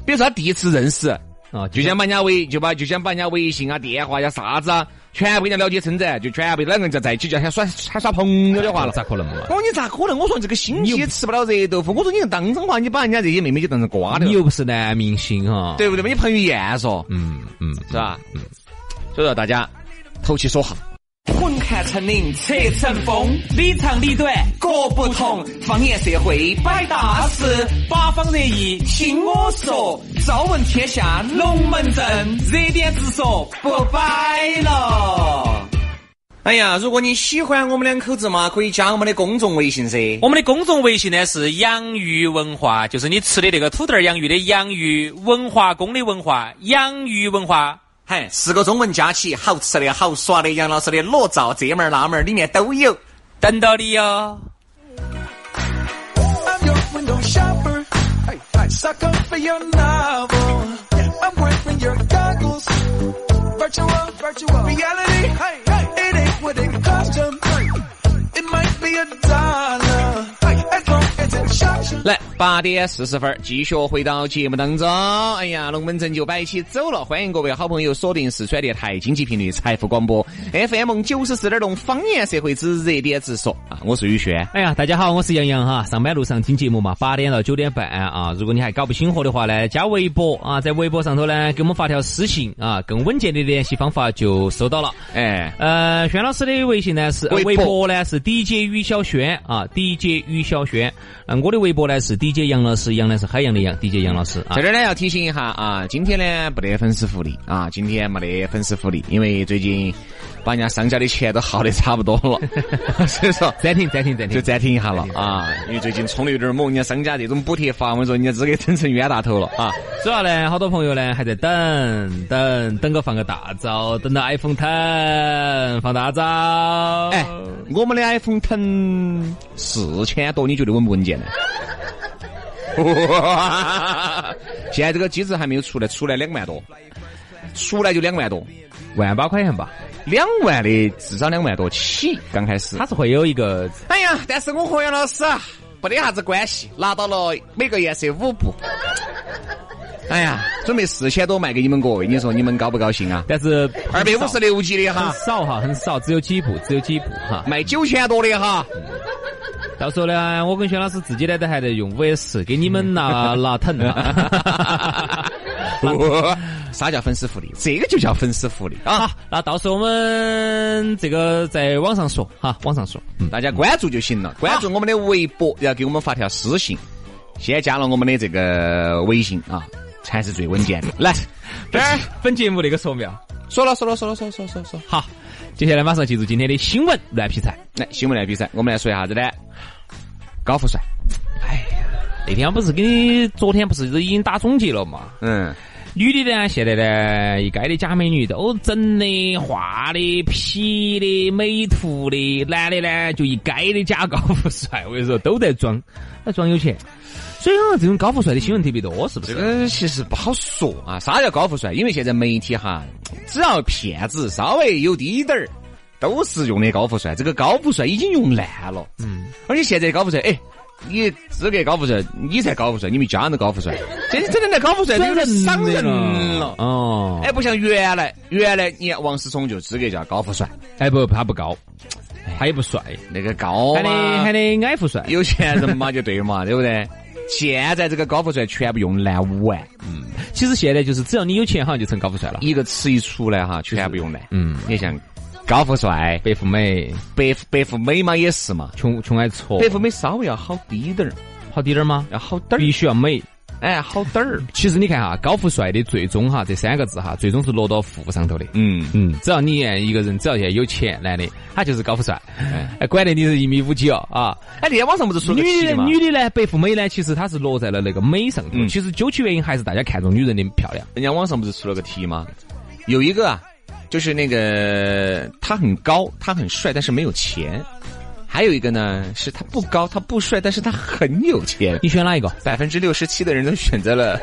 比如说他第一次认识，啊，就想把人家微，就把就想把人家微信啊、电话呀、啥子啊。全部人家了解称赞，就全部两个人在在一起，就还耍还耍朋友的话了，咋可能嘛？我说你咋可能？我说这个心机吃不了热豆腐。我说你当真话，你把人家这些妹妹就当成瓜的。你又不是男明星哈，对不对嘛？你彭于晏说，嗯嗯，是吧？嗯，所以说大家投其所好。混看成岭侧成峰，里长里短各不同。方言社会摆大事，八方热议听我说。朝闻天下龙门阵，热点直说不摆了。哎呀，如果你喜欢我们两口子嘛，可以加我们的公众微信噻。我们的公众微信呢是养鱼文化，就是你吃的那个土豆儿养鱼的养鱼，文化宫的文化，养鱼文化。嗨，四个中文加起，好吃的好耍的，杨老师的裸照这门那门里面都有，等到你哟。来，八点四十分，继续回到节目当中。哎呀，龙门阵就摆起走了，欢迎各位好朋友锁定四川电台经济频率财富广播 FM 九十四点六方言社会之热点直说啊，我是宇轩。哎呀，大家好，我是杨洋哈。上班路上听节目嘛，八点到九点半啊。如果你还搞不清火的话呢，加微博啊，在微博上头呢，给我们发条私信啊，更稳健的联系方法就收到了。哎，呃，轩老师的微信呢是微博呢是 DJ 于小轩啊，DJ 于小轩。嗯，我的微博呢是 DJ 杨老师，杨呢是海洋的杨，DJ 杨老师。在这儿呢要提醒一下啊，今天呢不得粉丝福利啊，今天没得粉丝福利，因为最近把人家商家的钱都耗的差不多了，<laughs> 所以说暂停暂停暂停，就暂停一下了啊。因为最近冲的有点猛，人家商家这种补贴法，我跟你说人家资格整成冤大头了啊。主要呢，好多朋友呢还在等等等个放个大招，等到 iPhone Ten 放大招。哎，我们的 iPhone Ten 四千多，你觉得稳不稳健呢？<laughs> 现在这个机子还没有出来，出来两万多，出来就两万多，万把块钱吧，两万的至少两万多起，刚开始。它是会有一个，哎呀，但是我和杨老师啊，没得啥子关系，拿到了每个颜色五部。哎呀，准备四千多卖给你们各位，你说你们高不高兴啊？但是二百五十六 G 的哈很，少哈，很少，只有几部，只有几部哈。卖九千多的哈。到时候呢，我跟薛老师自己呢都还在用五 S 给你们拿拿 <laughs> 疼。<laughs> 啥叫粉丝福利？这个就叫粉丝福利啊！那到时候我们这个在网上说哈，网上说。嗯，大家关注就行了，关注我们的微博，要给我们发条私信，先加了我们的这个微信啊，才是最稳健的。<laughs> 来，这儿本节目那个说没有？说了说了说了说了说了说了说了。好，接下来马上进入今天的新闻乱劈柴。来，新闻乱比赛，我们来说一下子呢？高富帅，哎呀那天不是给你，昨天不是都已经打总结了嘛？嗯，女的呢，现在呢，一街的假美女都整的、画的、P 的、美图的；男的呢，就一街的假高富帅。我跟你说，都在装，<laughs> 在装有钱。所以好像这种高富帅的新闻特别多，是不是这？个其实不好说啊。啥叫高富帅？因为现在媒体哈，只要骗子稍微有低点儿，都是用的高富帅。这个高富帅已经用烂了。嗯，而且现在高富帅，哎，你资格高富帅，你才高富帅，你们家人都高富帅，这真的那高富帅都有点伤人了。哦，哎，不像原来，原来你看王思聪就资格叫高富帅，哎不，他不高，他也不帅，那个高喊的喊的矮富帅。有钱人嘛就对嘛，<laughs> 对不对？现在这个高富帅全部用烂完，其实现在就是只要你有钱，好像就成高富帅了。一个词一出来哈，全部用烂。嗯，你像高富帅、白富美、白富白富美嘛也是嘛，穷穷爱矬，白富美稍微要好低点儿，好低点儿吗？要好点儿，必须要美。哎，好点儿。其实你看哈，高富帅的最终哈这三个字哈，最终是落到富上头的。嗯，嗯，只要你一个人只要现在有钱，男的他就是高富帅，哎，管得你是一米五几哦啊。哎，那天网上不是说女的？女的呢，白富美呢，其实她是落在了那个美上头。嗯其实究其原因还是大家看中女人的漂亮。人家网上不是出了个题吗？有一个啊，就是那个他很高，他很帅，但是没有钱。还有一个呢，是他不高，他不帅，但是他很有钱。你选哪一个？百分之六十七的人都选择了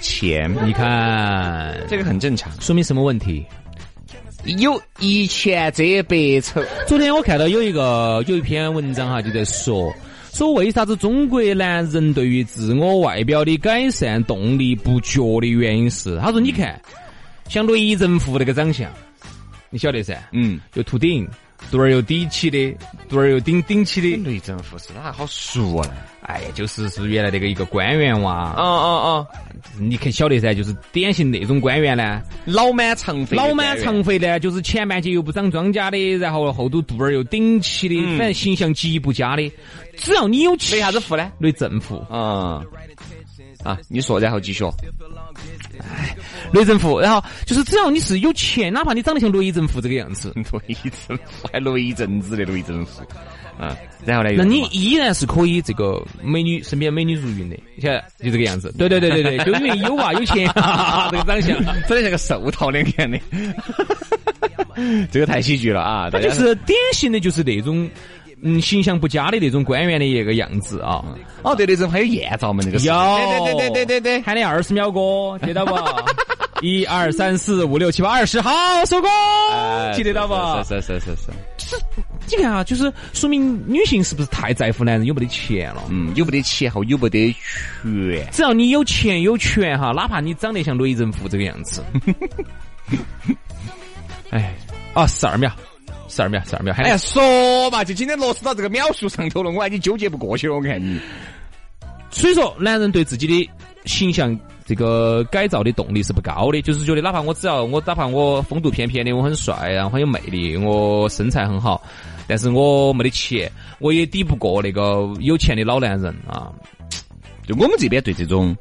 钱，你看，这个很正常。说明什么问题？有一钱遮百丑，昨天我看到有一个有一篇文章哈，就在说说为啥子中国男人对于自我外表的改善动力不绝的原因是，他说你看，像雷震富那个长相，你晓得噻，嗯，又秃顶，肚儿又底起的，肚儿又顶顶起的，雷政富是哪好熟啊？哎呀，就是是原来那个一个官员哇，哦哦哦，你可晓得噻，就是典型那种官员呢，老满长肥，老满长肥呢，就是前半截又不长庄稼的，然后后头肚儿又顶起的，反正形象极不佳的。只要你有钱，雷啥子富呢？雷政富，啊啊，你说，然后继续。雷震富，然后就是只要你是有钱，哪怕你长得像雷震富这个样子，<laughs> 雷震富还雷震子的雷震富，啊，然后呢？那你依然是可以这个美女身边美女如云的，你看就这个样子。对对对对对，就因为有啊有钱，<laughs> 这个长相。长得像个寿桃两样的，<laughs> 这个太喜剧了啊！他就是典型的，就是那种嗯形象不佳的那种官员的一个样子啊。哦，对，那种还有艳照门那个是，有，对对对对对对，喊你二十秒哥，记得不？<laughs> 一二三四五六七八二十，好，收工，记得到不？是是是是是，你看啊，就是说明女性是不是太在乎男人有没得钱了？嗯，有没得钱和有没得权，只要你有钱有权哈，哪怕你长得像雷人富这个样子，<laughs> 哎，啊，十二秒，十二秒，十二秒，还哎呀，说嘛，就今天落实到这个秒数上头了，我看你纠结不过去了，我看你。所以说，男人对自己的形象这个改造的动力是不高的，就是觉得哪怕我只要我哪怕我风度翩翩的，我很帅，然后很有魅力，我身材很好，但是我没得钱，我也抵不过那个有钱的老男人啊。就我们这边对这种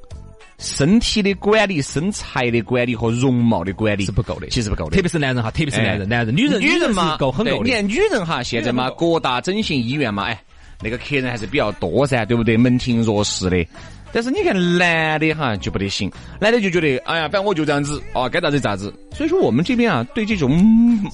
身体的管理、身材的管理和容貌的管理是不够的其实不够的特。别是男人哈，特别是男人，哎男人、女人、女人嘛够很够的。你看女人哈，现在嘛，各大整形医院嘛，哎，那个客人还是比较多噻，对不对？门庭若市的。但是你看男的哈就不得行，男的就觉得哎呀，反正我就这样子啊，该咋子咋子。所以说我们这边啊，对这种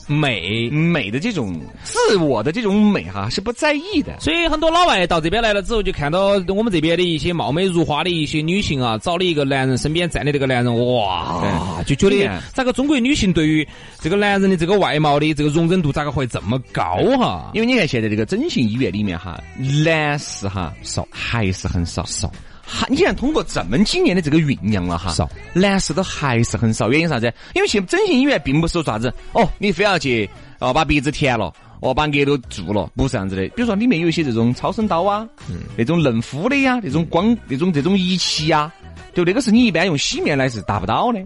美美的这种自我的这种美哈是不在意的。所以很多老外到这边来了之后，就看到我们这边的一些貌美如花的一些女性啊，找了一个男人身边站的这个男人，哇，就觉得咋个中国女性对于这个男人的这个外貌的这个容忍度咋个会这么高哈？因为你看现在这个整形医院里面哈，男士哈少还是很少少。还你看，通过这么几年的这个酝酿了哈，少男士都还是很少。原因啥子？因为去整形医院并不是说啥子哦，你非要去哦把鼻子填了，哦把额头做了，不是这样子的。比如说里面有一些这种超声刀啊，嗯那种嫩肤的呀，那种光那种这种仪器呀，就那个是你一般用洗面奶是达不到的。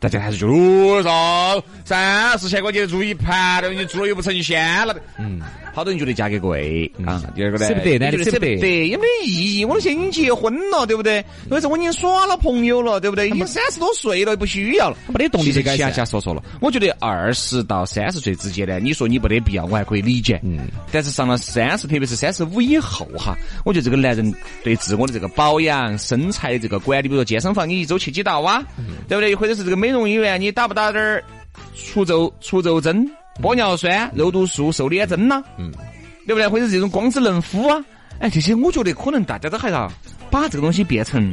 大家还是觉得哦，上三四千块钱做一盘的，你做了又不成仙了。嗯。好多人觉得价格贵啊，第二个呢，舍不得，男的舍不得，也没意义。我都现在已经结婚了，对不对？或者我已经耍了朋友了，对不对？已经三十多岁了，不需要了，没得动力这个。瞎。瞎说说了，我觉得二十到三十岁之间呢，你说你没得必要，我还可以理解。嗯。但是上了三十，特别是三十五以后哈，我觉得这个男人对自我的这个保养、身材的这个管理，比如说健身房你一周去几道啊？对不对？或者是这个美容医院你打不打点儿除皱除皱针？玻尿酸、肉毒素、瘦脸针呐，嗯，对不对？或者这种光子嫩肤啊，哎，这些我觉得可能大家都还要把这个东西变成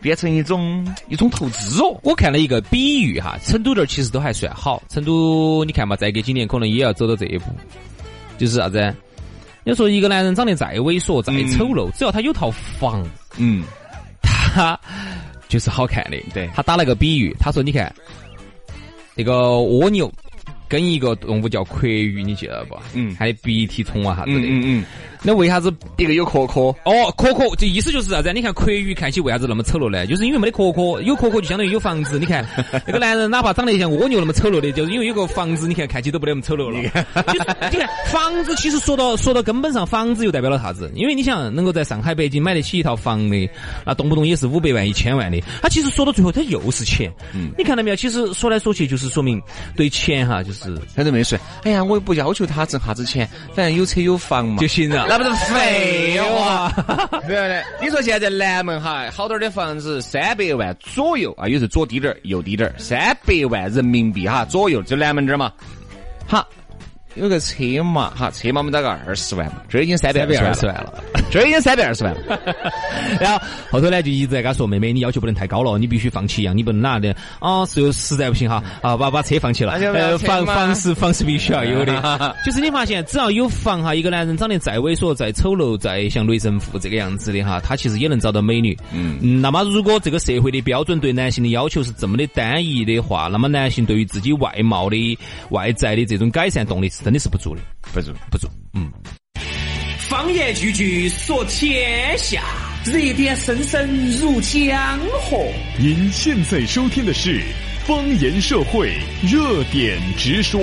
变成一种一种投资哦。我看了一个比喻哈，成都这儿其实都还算好。成都你看嘛，再隔几年可能也要走到这一步，就是啥子？你说一个男人长得再猥琐、再丑陋，只要他有套房，嗯，他就是好看的。对，他打了个比喻，他说：“你看那个蜗牛。”跟一个动物叫蛞蝓，你记得不？嗯，还有鼻涕虫啊啥子的。嗯嗯。那为啥子一个有壳壳？哦，壳壳，这意思就是啥子？你看蛞蝓看起为啥子那么丑陋呢？就是因为没得壳壳，有壳壳就相当于有房子。你看 <laughs> 那个男人，哪怕长得像蜗牛那么丑陋的，就是因为有个房子，你看看起都不得那么丑陋了。你 <laughs> 看，你看房子，其实说到说到根本上，房子又代表了啥子？因为你想能够在上海、北京买得起一套房的，那动不动也是五百万、一千万的。他其实说到最后，他又是钱。嗯。你看到没有？其实说来说去，就是说明对钱哈，就是反正没说。哎呀，我又不要求他挣啥子钱，反正有车有房嘛就行了。那不是废话，对不对？你说现在南门哈，好点的房子三百万左右啊，有时左低点儿，右低点儿，三百万人民币哈左右，就南门这儿嘛。好。有个车嘛，哈，车嘛我们打个二十万嘛，这已经三百二十万了，<laughs> 这已经三百二十万了。<laughs> 然后后头呢就一直在跟他说，妹妹你要求不能太高了，你必须放弃一样，你不能哪的啊，是又实在不行哈，啊把把车放弃了。呃，房房是房是必须要有的，<laughs> 就是你发现只要有房哈，一个男人长得再猥琐、再丑陋、再像雷神父这个样子的哈，他其实也能找到美女。嗯，那么如果这个社会的标准对男性的要求是这么的单一的话，那么男性对于自己外貌的外在的这种改善动力是。真的是不足的，不足不足。嗯，方言句句说天下，热点声声入江河。您现在收听的是方言社会热点直说。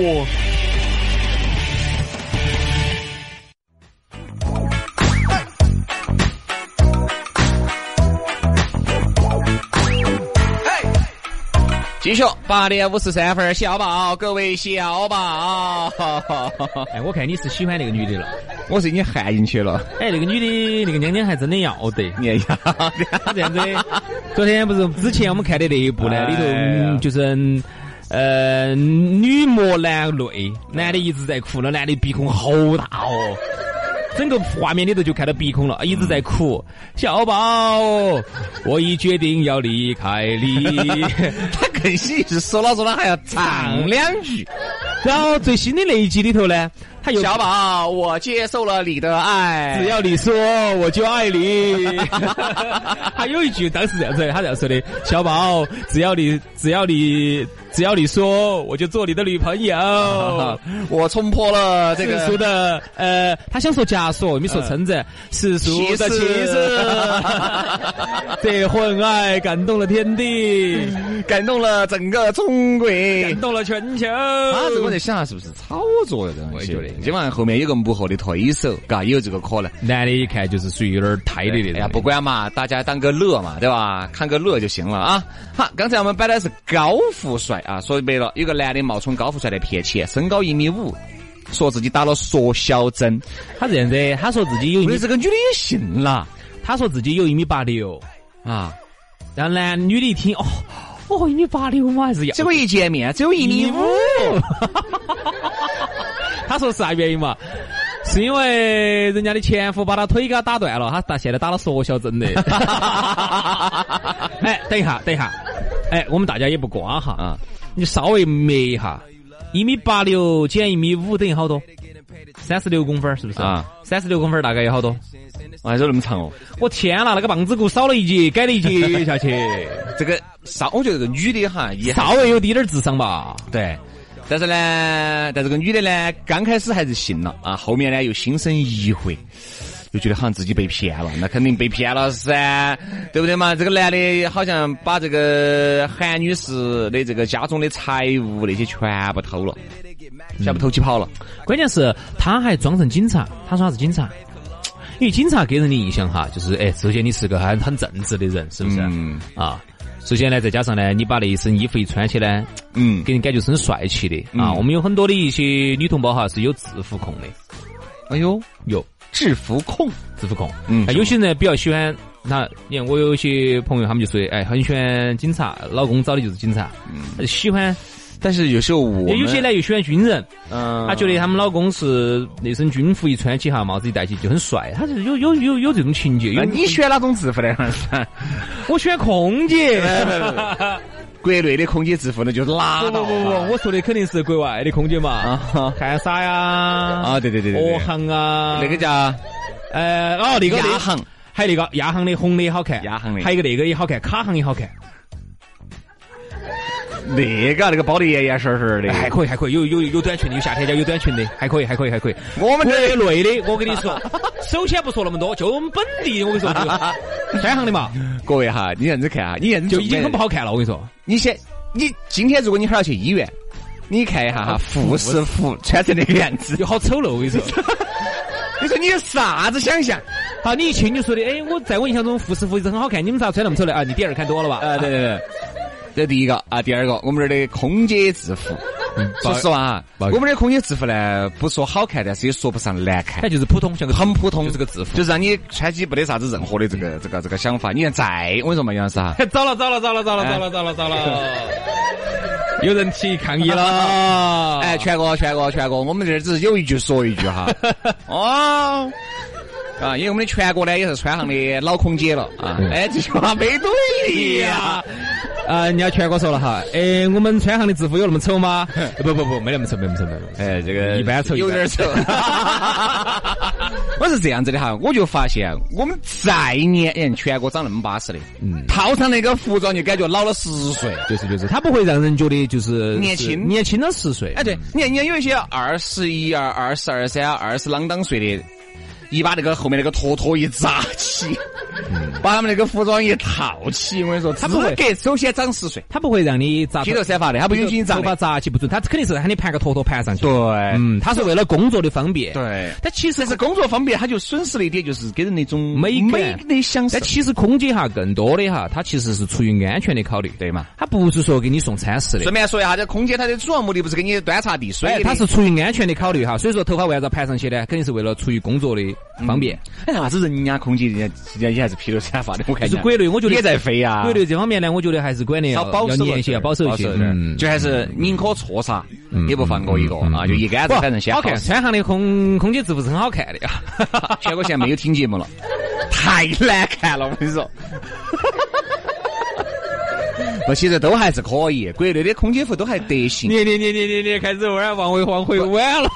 继续八点五十三分，小宝，各位小宝。哎，我看你是喜欢那个女的了，我是已经陷进去了。哎，那个女的，那个娘娘还真的要得，你要 <laughs> 这样子。昨天不是之前我们看的那一部呢，里头就是呃女魔男泪，男的一直在哭，那男的鼻孔好大哦。整个画面里头就看到鼻孔了，一直在哭。小宝，我已决定要离开你。<laughs> <laughs> 他 <laughs> 更喜是说了说了还要唱两句。然后最新的那一集里头呢，他又小宝，我接受了你的爱，只要你说我就爱你。<laughs> 还有一句当时这样子，他这样说的：小宝，只要你只要你。只要你说，我就做你的女朋友。<laughs> 我冲破了这个世俗的，呃，他想说枷锁，你说称赞世俗的气势。这份爱感动了天地，感动了整个中国，感动了全球。他这我在想，是不是炒作的东西？今晚后面有个幕后的推手，嘎，有这个可能。男的一看就是属于有点胎的那种。哎呀，不管嘛，大家当个乐嘛，对吧？看个乐就行了啊。好，刚才我们摆的是高富帅。啊，说白了，有个男的冒充高富帅来骗钱，身高一米五，说自己打了缩小针。他这样子，他说自己有，这个女的也信了。他说自己有一米八六，啊。然后男女的一听，哦哦，一米八六嘛，还是要。结果一见面只有一米五，<laughs> 他说是啥原因嘛？是因为人家的前夫把他腿给他打断了，他打现在打了缩小针的。<laughs> 哎，等一下，等一下，哎，我们大家也不瓜哈啊，你稍微 mer 一下，一米八六减一米五等于好多？三十六公分是不是啊？三十六公分大概有好多？还有那么长哦！我天呐，那个棒子骨少了一截，改了一截 <laughs> 下去。这个稍，我觉得这个女的哈也稍微有滴点智商吧。对，但是呢，但这个女的呢，刚开始还是信了啊，后面呢又心生疑惑，就觉得好像自己被骗了。那肯定被骗了噻，对不对嘛？这个男的好像把这个韩女士的这个家中的财物那些全部偷了，全部偷起跑了。关键是他还装成警察，他说他是警察。因为警察给人的印象哈，就是哎，首先你是个很很正直的人，是不是？嗯。啊，首先呢，再加上呢，你把那一身衣服一穿起来，嗯，给人感觉是很帅气的啊。我们有很多的一些女同胞哈是有制服控的。哎呦，有制服控，制服控。嗯。有些人比较喜欢，那你看我有些朋友，他们就说，哎，很喜欢警察，老公找的就是警察，嗯，喜欢。但是有时候我有些呢又喜欢军人，嗯，他觉得他们老公是那身军服一穿起哈，帽子一戴起就很帅，他是有有有有这种情节。那你喜欢哪种制服呢？<laughs> 我喜欢空姐。<laughs> 国内的空姐制服那就是拉倒。不不不，我说的肯定是国外的空姐嘛。汉莎呀，啊对对对对，国航啊，那个叫呃哦那个亚航，还有那个亚航的红的也好看，亚航的，还有一个那个也好看，卡航也好看。那个那个包的严严实实的，还可以还可以，有有有短裙的，有夏天家有短裙的，还可以还可以还可以。我们这内的，我跟你说，首先不说那么多，就我们本地，我跟你说，<laughs> 三行的嘛。各位哈，你认真看啊，你认真就已经很不好看了。我跟你说，你先，你今天如果你还要去医院，你看一下哈，护士服穿成那个样子，就好丑陋。我跟你说，<laughs> 你说你有啥子想象？好，你一去你就说的，哎，我在我印象中护士服一直很好看，你们咋穿那么丑的啊？你第二看多了吧？啊，对对对。这第一个啊，第二个，我们这儿的空姐制服，说实话啊，我们的空姐制服呢，不说好看，但是也说不上难看，它就是普通，像个很普通，就是个制服，就是让你穿起不得啥子任何的这个这个这个想法。你看，再我跟你说嘛，杨老师啊，糟了糟了糟了糟了糟了糟了糟了，有人提抗议了，哎，全国全国全国，我们这儿只是有一句说一句哈，<laughs> 哦。啊，因为我们的全国呢也是川航的老空姐了啊！哎，这句话没对呀！<laughs> 啊，人家全国说了哈，哎，我们川航的制服有那么丑吗？<laughs> 不不不，没那么丑，没那么丑，没那么丑。哎，这个一般丑，有点丑。<laughs> 我是这样子的哈，我就发现我们再年，哎，全国长那么巴适的，嗯，套上那个服装就感觉老了十岁，就是就是，他不会让人觉得就是年轻，年轻了十岁。哎，对，你看，你看有一些二十一、二二十二三、二十啷当岁的。一把那个后面那个坨坨一扎起，把他们那个服装一套起，我跟你说，他不会给首先长十岁，他不会让你扎披头散发的，他不允许你扎头发扎起不准，他肯定是喊你盘个坨坨盘上去。对，嗯，他是为了工作的方便。对，但其实是工作方便，他就损失了一点，就是给人那种美美的享受。但其实空姐哈，更多的哈，他其实是出于安全的考虑，对嘛？他不是说给你送餐食的。顺便说一下，这空姐她的主要目的不是给你端茶递水，他是出于安全的考虑哈。所以说头发为啥子要盘上去呢？肯定是为了出于工作的方便。哎，啥子人家空姐人家人家也还是披头散发的，我看。是国内，我觉得也在飞呀。国内这方面呢，我觉得还是管的要保守一些，要保守一些。嗯，就还是宁可错杀，也不放过一个啊！就一竿子反正先好看。川航的空空姐制服是很好看的呀。<laughs> 全国现在没有听节目了，<laughs> 太难看了，我跟你说。不，其实都还是可以，国内的空姐服都还得行。你你你你你你开始往往回往回弯了。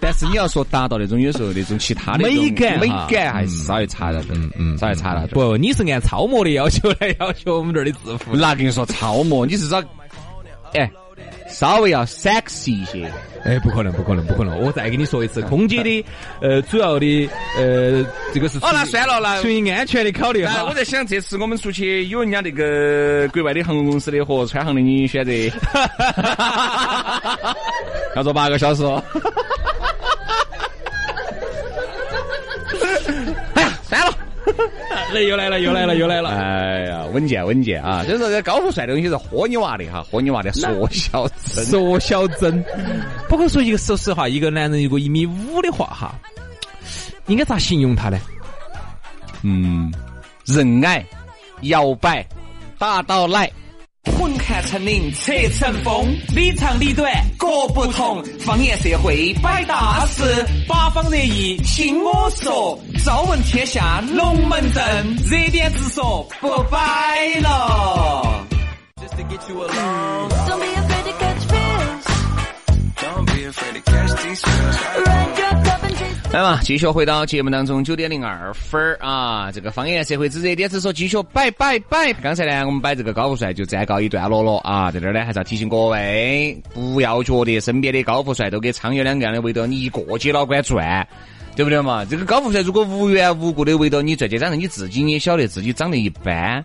但是你要说达到那种有时候那种其他的美感，美感还是稍微差了点。嗯，稍微差了点。不，你是按超模的要求来要求我们这儿的制服。那跟你说超模，你是找哎。稍微要 sexy 一些，哎，不可能，不可能，不可能！我再给你说一次，空姐的呃主要的呃这个是哦，那算了，那出于安全的考虑哈。我在想，这次我们出去有人家那个国外的航空公司的和川航的，你选择 <laughs> 要坐八个小时。来又来了又来了又来了！哎呀，稳健稳健啊！就是说这高富帅的东西是豁你娃的哈，豁你娃的缩小针，缩小针。不过说一个说实话，一个男人如果一米五的话哈，应该咋形容他呢？嗯，人矮摇摆，打倒奶。混看成岭侧成峰，里长里短各不同。方言社会摆大事，八方热议听我说。朝闻天下龙门阵，热点直说不摆了。来嘛，继续回到节目当中，九点零二分啊！这个方言社会之热点之说，继续摆摆摆。刚才呢，我们摆这个高富帅就暂告一段落了啊！在这儿呢，还是要提醒各位，不要觉得身边的高富帅都跟苍蝇两个样的围着你一个街老倌转，对不对嘛？这个高富帅如果无缘无故的围着你转，再加上你自己也晓得自己长得一般。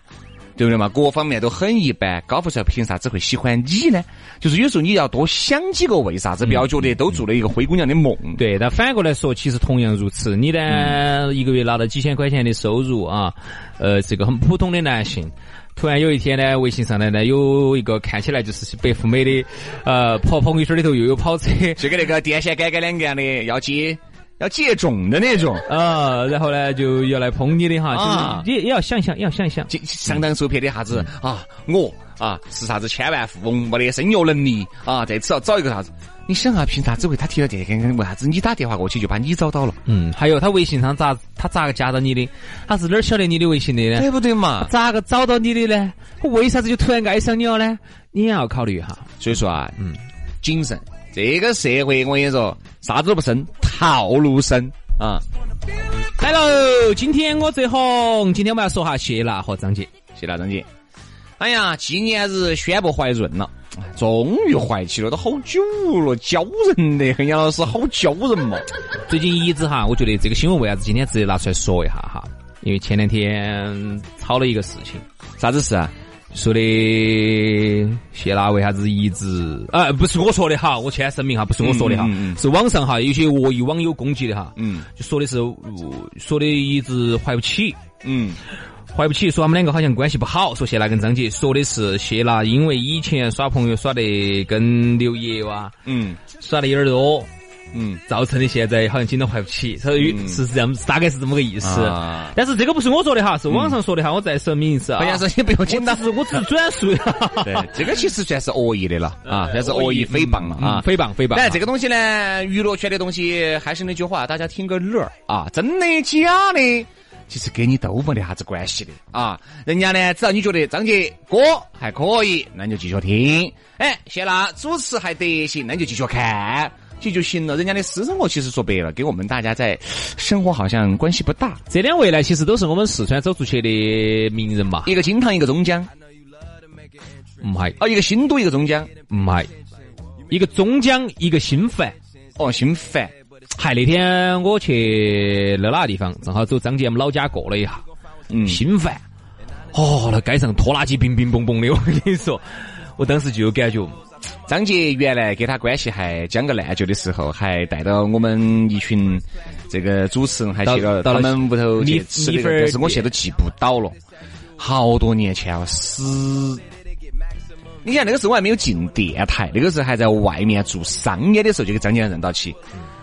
对不对嘛？各方面都很一般，高富帅凭啥子会喜欢你呢？就是有时候你要多想几个为啥子，不要觉得都做了一个灰姑娘的梦。对，但反过来说，其实同样如此。你呢，一个月拿到几千块钱的收入啊，呃，是个很普通的男性。突然有一天呢，微信上呢呢有一个看起来就是白富美的，呃，跑朋友圈里头又有跑车，就跟那个电线杆杆两个样的要接。要接种的那种啊，然后呢就要来捧你的哈，啊，也也要想想，也要想想，上当受骗的啥子啊？我啊是啥子千万富翁，没得生育能力啊，这次要找一个啥子？你想啊，凭啥子为他提到这个？为啥子你打电话过去就把你找到了？嗯，还有他微信上咋他咋个加到你的？他是哪儿晓得你的微信的呢？对不对嘛？咋个找到你的呢？为啥子就突然爱上你了呢？你也要考虑哈。所以说啊，嗯，谨慎。这个社会，我跟你说，啥子都不生，套路深啊！来喽，今天我最红，今天我们要说下谢娜和张杰。谢娜、张杰，哎呀，纪念日宣布怀孕了，终于怀起了，都好久了，娇人的很，杨老师好娇人嘛。<laughs> 最近一直哈，我觉得这个新闻为啥子今天直接拿出来说一下哈？因为前两天吵了一个事情，啥子事啊？说的谢娜为啥子一直啊？不是我说的哈，我先声明哈，不是我说的哈，是网上哈有些恶意网友攻击的哈，嗯，就说的是说的一直怀不起，嗯，怀不起，说他们两个好像关系不好，说谢娜跟张杰，说的是谢娜因为以前耍朋友耍的跟刘烨哇，嗯，耍的有点多。嗯，造成的现在好像紧都还不起，所以是这样，大概是这么个意思。但是这个不是我说的哈，是网上说的哈，我再声明一次啊。好像是你不用紧张，是我只是转述。<laughs> 对，这个其实算是恶意的了啊，算是恶意诽谤了啊，诽谤诽谤。但这个东西呢，娱乐圈的东西还是那句话，大家听个乐啊，真的假的，其实跟你都没得啥子关系的啊。人家呢，只要你觉得张杰歌还可以，那你就继续听。哎，谢娜主持还得行，那你就继续看。就就行了，人家的私生活其实说白了，跟我们大家在生活好像关系不大。这两位呢，其实都是我们四川走出去的名人嘛，一个金堂，一个中江，唔系，哦，一个新都，一个中江，唔系，一个中江，一个新繁，哦，新繁。嗨，那天我去那哪个地方，正好走张杰们老家过了一下，嗯，新繁，哦，那街上拖拉机冰冰嘣嘣的，我跟你说，我当时就有感觉。张杰原来跟他关系还将个烂旧的时候，还带到我们一群这个主持人，还去了他们屋头去吃的，但是我现在都记不到了，好多年前了，十。你看那个时候我还没有进电台，那个时候还在外面做商业的时候，就跟张杰认到起。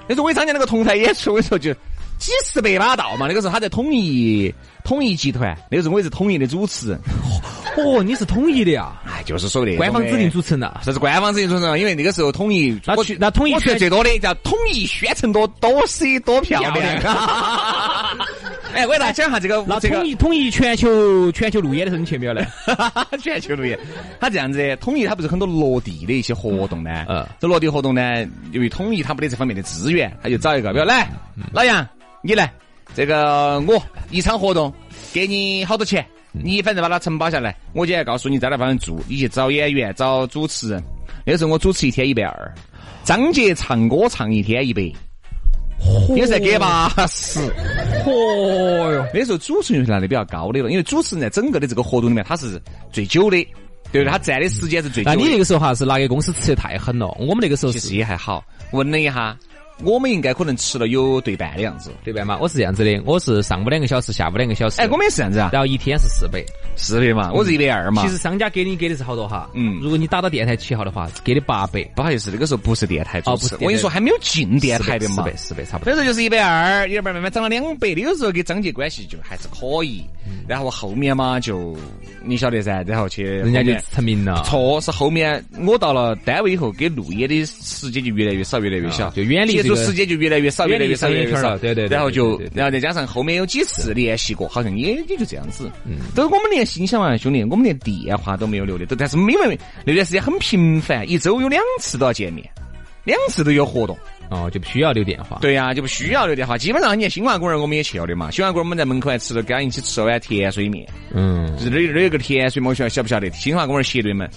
那时候我张杰那个同台演出，那时候就几十百把道嘛。那个时候他在统一统一集团，那个时候我也是统一的主持人。哦，你是统一的呀？哎，就是说的官方指定主持人呐，这是官方指定主持人，因为那个时候统一，那去那统一选最多的叫统一宣城多多色多漂亮。<laughs> 哎，我给大家讲下这个，那统一统一全球全球路演的时候你去没有呢？<laughs> 全球路演，他这样子，统一他不是很多落地的一些活动呢？嗯，这落地活动呢，由于统一他没得这方面的资源，他就找一个，比如来老杨，你来，这个我一场活动给你好多钱。你反正把它承包下来，我今天告诉你在哪方面做，你去找演员、找主持人。那时候我主持一天一百二，张杰唱歌唱一天一百，也是给八十。<laughs> 嚯哟！那时候主持人是拿的比较高的了，因为主持人在整个的这个活动里面他是最久的，对不对？他占的时间是最。那你那个时候哈是拿给公司吃的太狠了？我们那个时候其实也还好。问了一下。我们应该可能吃了有对半的样子。对半嘛，我是这样子的，我是上午两个小时，下午两个小时。哎，我们也是这样子啊，然后一天是四百，四百嘛，我是一百二嘛。其实商家给你给的是好多哈，嗯。如果你打到电台七号的话，给的八百，不好意思，那个时候不是电台主持，哦不是我跟你说还没有进电台的嘛。四百，四百差不多。那时候就是一百二，一百慢慢涨了两百。那个时候跟张杰关系就还是可以，然后后面嘛就你晓得噻，然后去人家就成名了，错是后面我到了单位以后，给路演的时间就越来越少，越来越小，啊就远离时间就越来越少，越来越少，越来越少对对对然后就然后再加上后面有几次联系过，好像也也就这样子。嗯，都我们连心想嘛，兄弟，我们连电话都没有留的，都但是因为那段时间很频繁，一周有两次都要见面，两次都有活动。哦，就不需要留电话。对呀、就不需要留电话。基本上你看新华公园我们也去了的嘛，新华公园我们在门口还吃了，跟他一起吃了碗甜水面。嗯，就是那儿那有个甜水嘛，我晓晓不晓得？新华公园斜对门。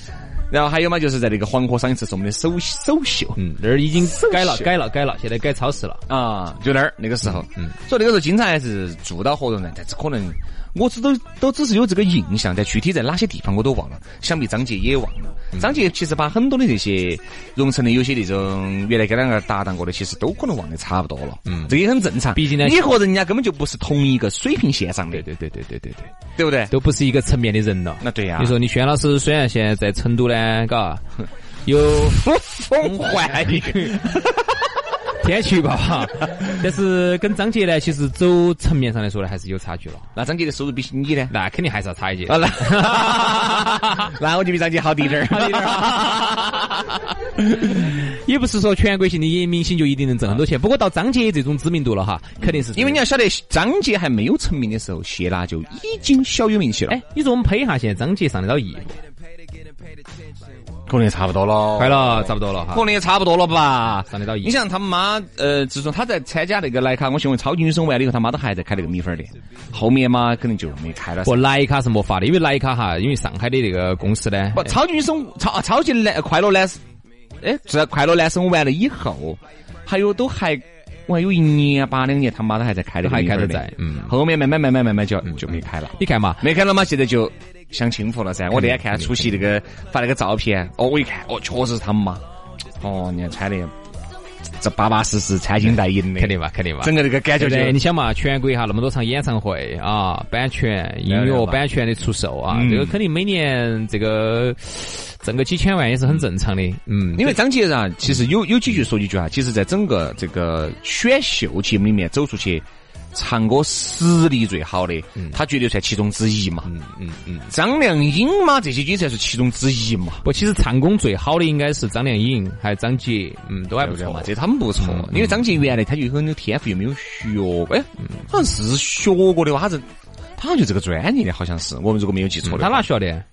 然后还有嘛，就是在那个黄河上一次是我们的首首秀。嗯，那儿已经改了，改了，改了，现在改超市了。啊，就那儿那个时候，嗯，所以那个时候经常还是做到活动的，但是可能我只都都只是有这个印象，但具体在哪些地方我都忘了，想必张杰也忘了。张杰其实把很多的这些荣成的有些那种原来跟两个搭档过的，其实都可能忘得差不多了，嗯，这也很正常。毕竟呢你和人家根本就不是同一个水平线上的，对对对对对对对，对不对？都不是一个层面的人了。那对呀、你说你轩老师虽然现在在成都呢，嘎，有风唤雨。天气预报哈，<laughs> 但是跟张杰呢，其实走层面上来说呢，还是有差距了。那张杰的收入比你呢？那肯定还是要差一截。啊，那 <laughs> 那我就比张杰好滴点儿，好滴点 <laughs> 也不是说全国性的演明星就一定能挣很多钱，不过到张杰这种知名度了哈，肯定是因为你要晓得，张杰还没有成名的时候，谢娜就已经小有名气了。哎，你说我们配一下，现在张杰上得到亿不？可能也差不多了，快了，差不多了哈可。能也差不多了吧。上得到一你想他妈，呃，自从他在参加那个莱卡我询问超级女生完了以后，他妈都还在开那个米粉店，后面嘛肯定就没开了噻。不，莱卡是没法的，因为莱卡哈，因为上海的那个公司呢，不，超级女生超啊超级男快乐男，哎，这快乐男生完了以后，还有都还。我还有一年八两年，他妈都还在开的，还开的在嗯后面慢慢慢慢慢慢就就没开了。你看嘛，没开了嘛，现在就享清福了噻。我那天看出席那个发那个照片，哦，我一看，哦，确实是他们嘛。哦，你看穿的这巴巴适适、穿金戴银的，肯定嘛，肯定嘛。整个那个感觉就对？你想嘛，全国哈那么多场演唱会啊，版权、音乐版权的出售啊，嗯这个肯定每年这个挣个几千万也是很正常的。嗯，因为张杰啊，其实有有几句说几句啊，其实在整个这个选秀节目里面走出去。唱歌实力最好的，他绝对算其中之一嘛。嗯嗯嗯。张靓颖嘛，这些也算是其中之一嘛。不，其实唱功最好的应该是张靓颖，还有张杰，嗯，都还不错嘛，。这他们不错。因为张杰原来他就很有天赋，又没有学过，哎，好像是学过的哇，他是他好像就这个专业的，好像是我们如果没有记错。他哪学的？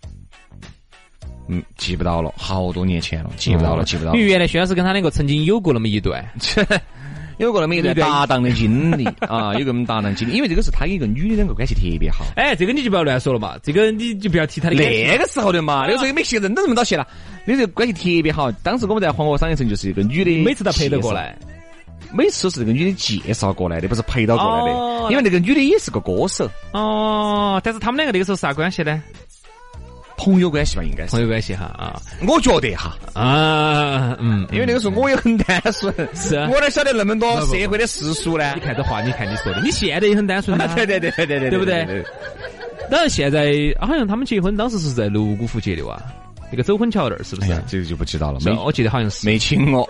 嗯，记不到了，好多年前了，记不到了，记不到了因为。原来薛老师跟他两个曾经有过那么一段，<laughs> 有过那么一段搭档的经历啊，有个我们搭档经历，因为这个是他跟一个女的两个关系特别好。哎，这个你就不要乱说了嘛，这个你就不要提他的那个时候的嘛，那个时候也没现在认都认不到谢了，那时候关系特别好。当时我们在黄河商业城就是一个女的，每次都陪得过，来。每次都是这个女的介绍过来的，不是陪到过来哦的。因为那个女的也是个歌手，哦，但是他们两个那个时候是啥关系呢？朋友关系吧，应该是。朋友关系哈啊我觉得哈，啊嗯，因为那个时候我也很单纯，是啊我哪晓得那么多社会的世俗呢你？看这话，你看你说的，你现在也很单纯啊，<laughs> 对对对对对对，对不对？当然现在好像他们结婚当时是在泸沽湖结的哇，那个走婚桥那儿是不是？哎，这个就不知道了，没是我记得好像是没请我。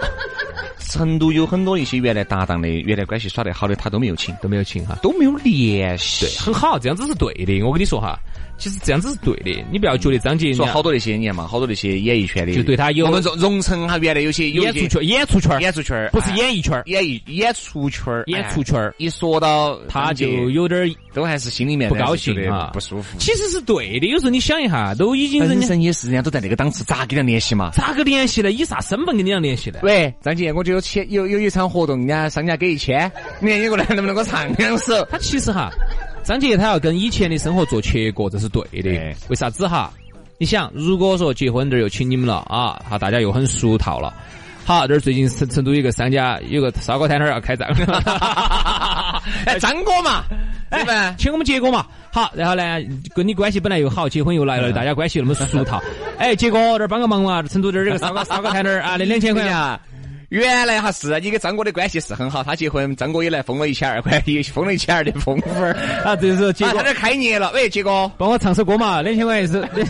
成都有很多一些原来搭档的、原来关系耍得好的，他都没有请，都没有请哈。都没有联系。对，很好，这样子是对的。我跟你说哈，其实这样子是对的，你不要觉得张杰说好多那些年嘛，好多那些演艺圈的，就对他有我们荣荣成哈，原来有些有演出圈，演出圈，演出圈不是哎演艺圈，演艺演出圈演出圈一说到他就有点都还是心里面不高兴啊不舒服。其实是对的。有时候你想一下，都已经人本家身也是人家都在那个档次，咋跟人联系嘛？咋个联系呢？以啥身份跟你俩联系呢？喂，张杰，我就有签有有一场活动，人家商家给一千，你看你过来能不能给我唱两首？他其实哈，张杰他要跟以前的生活做切割，这是对的对。为啥子哈？你想，如果说结婚这儿又请你们了啊，好，大家又很熟套了。好，这儿最近成成都有个商家有个烧烤摊摊儿要开张，<laughs> 哎，张哥嘛，对吧？请我们杰哥嘛。好，然后呢，跟你关系本来又好，结婚又来了，<laughs> 大家关系又那么熟套。哎，杰哥这儿帮个忙嘛，成都这儿有个烧烤烧烤摊摊儿啊，那两千块钱。啊，原来哈是你跟张哥的关系是很好，他结婚，张哥也来封了一千二块，也封了一千二的封分儿。<laughs> 啊，这是结啊，果他这开业了，喂，杰哥，帮我唱首歌嘛，两千块钱是。<laughs>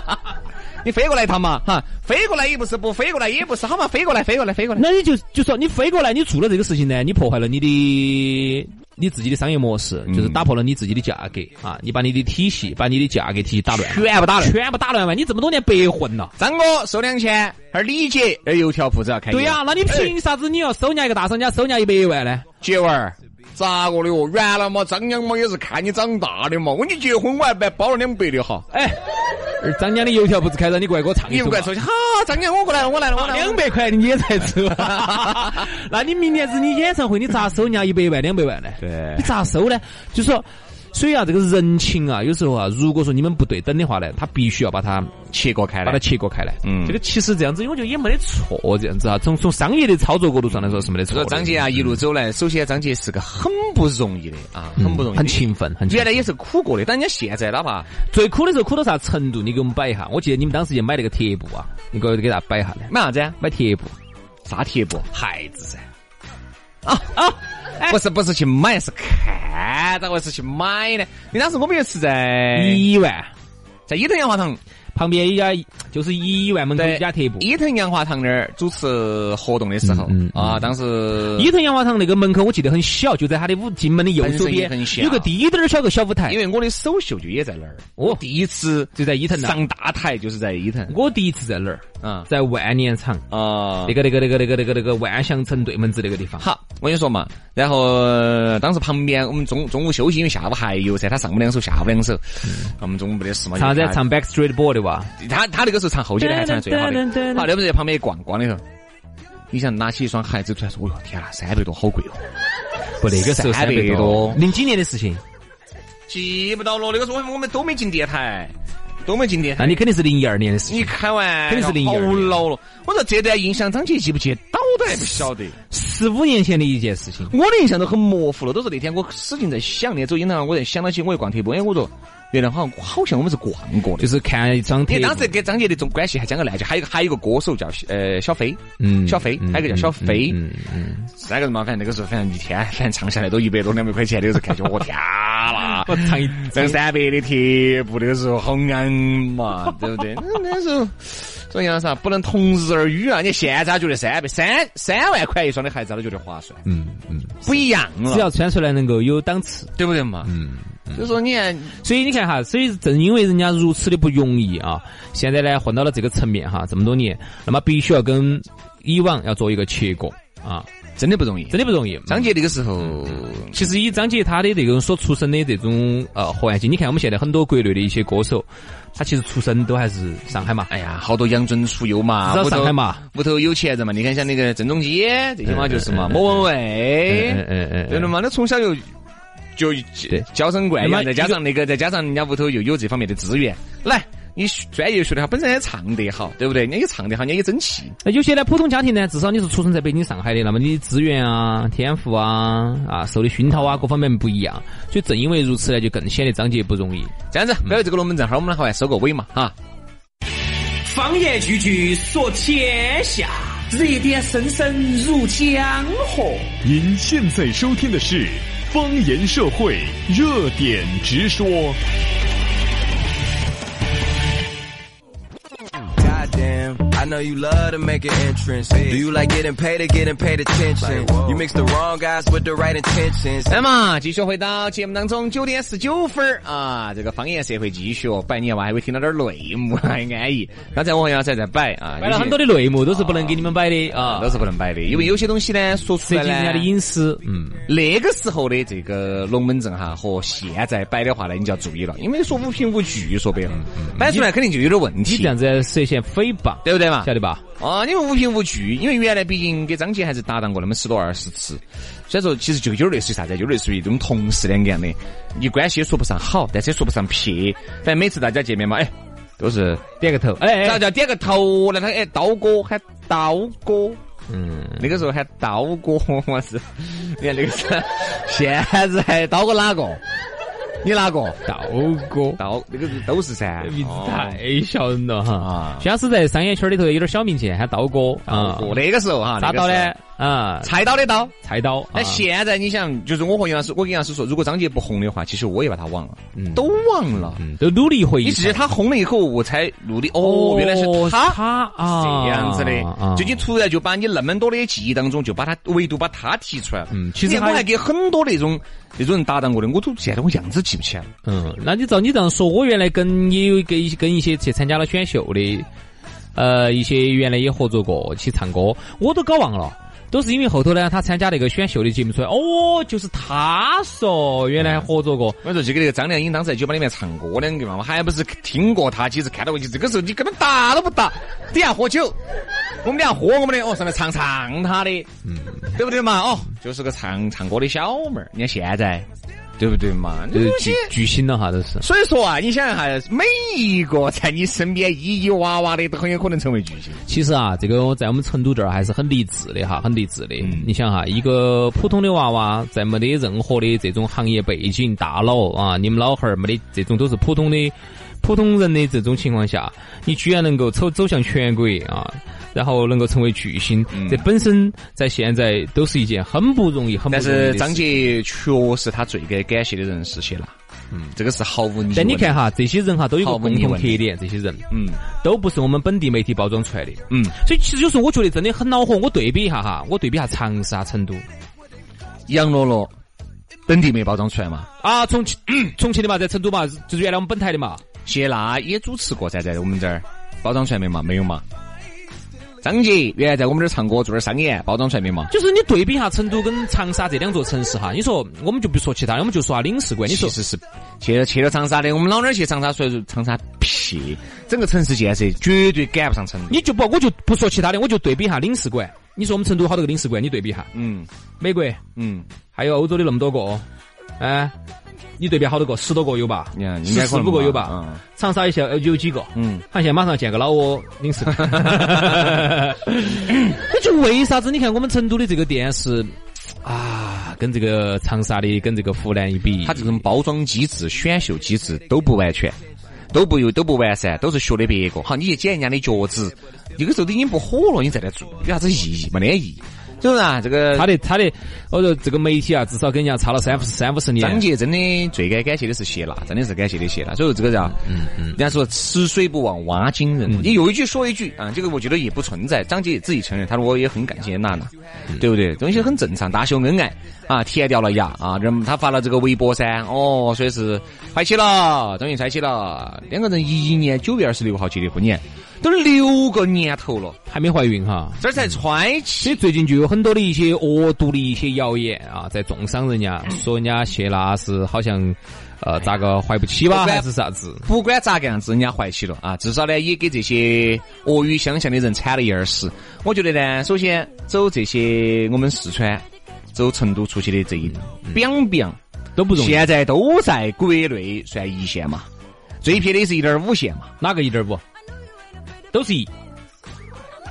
<laughs> 你飞过来一趟嘛，哈，飞过来也不是，不飞过来也不是，好嘛，飞过来，飞过来，飞过来。那你就就说你飞过来，你做了这个事情呢，你破坏了你的你自己的商业模式，就是打破了你自己的价格啊！你把你的体系，把你的价格体系打乱，全部打乱全部打乱完，你这么多年白混了。张哥收两千，而李姐而油条铺子要开。对呀、那你凭啥子你要收人家一个大商家收人家一百万呢？姐娃儿，咋个的哦？原来嘛，张娘嘛也是看你长大的嘛。我跟你结婚，我还白包了两百的哈。哎，而张江的油条不是开着，你过来给我唱一首嘛。你不敢说起，哈，张江我过来了，我来了，我来了。两百块你也才收，<laughs> <laughs> 那你明年子你演唱会你咋收人家一百万两百万呢？对你咋收呢？就说，所以啊，这个人情啊，有时候啊，如果说你们不对等的话呢，他必须要把它切割开来把它。切割开来。嗯这个其实这样子，我觉得也没得错，这样子啊，从从商业的操作角度上来说是没得错张杰啊，一路走来，首先张杰是个很不容易的啊，很不容易，很勤奋，很勤奋。原来也是苦过的，但人家现在哪怕最苦的时候苦到啥程度？你给我们摆一下。我记得你们当时就买那个贴布啊，你给我给大家摆一下呢。买啥子啊？买贴布，啥贴布？孩子噻。啊啊！<laughs> 不是不是去买，是看，咋回事去买呢？你当时我们也是在一万，在伊藤洋华堂，旁边一家就是一万门口一家特步。伊藤洋华堂那儿主持活动的时候嗯嗯啊，当时伊藤洋华堂那个门口我记得很小，就在他的舞进门的右手边很小有个低点儿小个小舞台因。为我的首秀就也在那儿，我第一次就在伊藤上大台就是在伊藤我第一次在哪儿？啊在万年场。啊那个那个那个那个那个那个万象城对门子那个地方。好，我跟你说嘛，然后呃当时旁边我们中中午休息，因为下午还有噻，他上午两首，下午两首，我们中午没得事嘛，就看唱在唱 Backstreet Boy 的哇，他他那个时候唱后街的还唱得最好的好，那不是在旁边逛逛的时候，你想拿起一双鞋子出来说，哦哟天啊，三百多好贵哦，不那个时候三百多零几年的事情，记不到了，那个时候我们都没进电台，都没进电台。那你肯定是零一二年的事你情。开玩笑，肯定是02好年老了。我说这段印象，张杰记不记得？到都还不晓得。十五年前的一件事情，我的印象都很模糊了，都是那天我使劲在想，那走音廊，我在想到起我去逛贴布，哎，我说原来好像好像我们是逛过的。就是看一张贴布因为当时跟张杰的这种关系还讲个烂，就还有个还有一个歌手叫呃小飞，嗯小飞，还有个叫小飞，嗯嗯，三个人嘛，反正那个时候反正一天反正唱下来都一百多两百块钱，那个时候看起我天啦，<laughs> 我唱一挣三百的贴布那个时候好安嘛，对不对？那 <laughs> 那时候。所以讲啥不能同日而语啊！你现在觉得三百三三万块一双的鞋子，都觉得划算，嗯嗯，不一样了，只要穿出来能够有档次，对不对嘛？嗯。就说你看，所以你看哈，所以正因为人家如此的不容易啊，现在呢混到了这个层面哈，这么多年，那么必须要跟以往要做一个切割啊，真的不容易。真的不容易。张杰那个时候，其实以张杰他的这种所出生的这种呃环境，你看我们现在很多国内的一些歌手，他其实出生都还是上海嘛，哎呀，好多养尊处优嘛，至少上海嘛，屋头有钱人嘛。你看像那个郑中基这些嘛，就是嘛，莫文蔚，嗯嗯嗯对了嘛，那从小就就对娇生惯养，再加上那个，再加上人家屋头又有这方面的资源，来，你学专业学的好，本身也唱得好，对不对？人家也唱得好，人家也争气。那有些呢，普通家庭呢，至少你是出生在北京、上海的，那么你资源啊、天赋啊、啊受的熏陶啊，各方面不一样，所以正因为如此呢，就更显得张杰不容易。这样子，没有这个龙门阵，哈儿我们好来收个尾嘛，哈。方言句句说天下，热点声声入江河。您现在收听的是方言社会热点直说。Goddamn, I know you love to make an entrance. Do you like getting paid or getting paid attention? You mix the wrong guys with the right intentions. 那么继续回到节目当中，九点十九分儿啊，这个方言社会继续哦，百年哇还会听到点儿内幕，还安逸。<laughs> 刚才我和杨才在摆啊，摆了很多的内幕，都是不能给你们摆的啊，都是不能摆的，因为有些东西呢说出来呢涉及人家的隐私。嗯，那个时候的这个龙门阵哈，和现在摆的话呢，你就要注意了，因为说无凭无据，说白了，摆出来肯定就有点问题你这，样子涉嫌诽谤，对不对嘛？晓得吧？啊，你无凭无据，因为原来毕竟跟张杰还是搭档过那么十多二十次，所以说其实就有点类似于啥子，就类似于这种同事两个样的，你关系也说不上好，但是也说不上撇，反正每次大家见面嘛，哎，都是点个头，哎哎，咋叫点个头呢？他哎刀哥喊刀哥。嗯，那个时候喊刀哥，我是，你看那个是，现在还刀哥哪个？你哪个？刀哥，刀那个是都是噻，名字哦太吓人了哈。啊。轩是在商业圈里头有点小名气，喊刀哥啊。哦，那个时候哈，咋刀那个时候呢？啊，菜刀的刀。菜刀。那啊现在你想，就是我和杨老师，我跟杨老师说，如果张杰不红的话，其实我也把他忘了，嗯都忘了。嗯，都努力回忆。你只是他红了以后，我才努力哦，原来是他。他啊，这样子的啊，就你突然就把你那么多的记忆当中，就把他唯独把他提出来了。嗯其实我还给很多那种那种人搭档过的，我都现在我样子记不起来了。嗯，那你照你这样说，我原来跟也有跟一跟一些去参加了选秀的，呃，一些原来也合作过去唱歌，我都搞忘了。都是因为后头呢，他参加那个选秀的节目出来，哦，就是他说原来合作过，我说就跟那个张靓颖当时在酒吧里面唱歌两个嘛，我还不是听过他几次，看到过几次。这个时候你根本打都不打，底下喝酒，我们俩喝我们的，哦，上来唱唱他的，嗯，对不对嘛？哦，就是个唱唱歌的小妹儿。你看现在，对不对嘛？就是巨巨星了哈，都是。所以说啊，你想一下，每一个在你身边咿咿哇哇的，都很有可能成为巨星。其实啊，这个在我们成都这儿还是很励志的哈，很励志的。嗯你想哈，一个普通的娃娃，在没得任何的这种行业背景、大佬啊，你们老汉儿没得这种都是普通的普通人的这种情况下，你居然能够走走向全国啊，然后能够成为巨星，嗯这本身在现在都是一件很不容易、很不但容易但是张杰确实他最该感谢的人是谢娜，嗯，这个是毫无疑问。但你看哈，这些人哈都有个共同特点，这些人嗯都不是我们本地媒体包装出来的。嗯，所以其实有时候我觉得真的很恼火。我对比一下哈，我对比一下长沙、成都杨乐乐本地没包装出来嘛，啊，重庆、重庆的嘛，在成都嘛，就是原来我们本台的嘛。谢娜也主持过噻，在我们这儿包装出来没嘛？没有嘛？张杰原来在我们这儿唱歌，做点商演，包装出来没嘛？就是你对比一下成都跟长沙这两座城市哈，你说我们就不说其他的，我们就说下领事馆。你说其实是去了去了长沙的，我们老哪儿去长沙，所以说长沙屁，整个城市建设绝对赶不上成都。你就不，我就不说其他的，我就对比一下领事馆。你说我们成都好多个领事馆，你对比一下，嗯美国嗯，还有欧洲的那么多个，哎，你对比好多个，十多个有吧？十四五个有吧？嗯长沙一些呃有几个？嗯，好像马上建个老挝领事馆。<laughs> 那就为啥子？你看我们成都的这个电视啊，跟这个长沙的跟这个湖南一比，它这种包装机制、选秀机制都不完全，都不有都不完善，都是学的别个。好，你去捡人家的脚趾，这个时候都已经不火了，你再来做，有啥子意义？没得意义。是不是啊？这个他的他的，我说这个媒体啊，至少跟人家差了三五三五十年。张杰真的最该感谢的是谢娜，真的是感谢的谢娜。所以说这个叫，嗯嗯，人家说吃水不忘挖井人。你有一句说一句啊，这个我觉得也不存在。张杰也自己承认，他说我也很感谢娜娜，对不对？东西很正常，大秀恩爱啊，甜掉了牙啊。人他发了这个微博噻，哦，说是拆起了，终于在一起了。两个人一一年九月二十六号结的婚年，都六个年头了，还没怀孕哈。这儿才揣所起以。最近就有很多的一些恶毒的一些谣言啊，在重伤人家，说人家谢娜是好像呃咋个怀不起吧，还是啥子？不管咋个样子，人家怀起了啊，至少呢也给这些恶语相向的人铲了一耳屎。我觉得呢，首先走这些我们四川、走成都出去的这一 biang biang，都不容易。现在都在国内算一线嘛，最撇的是一点五线嘛，哪个一点五？都是一。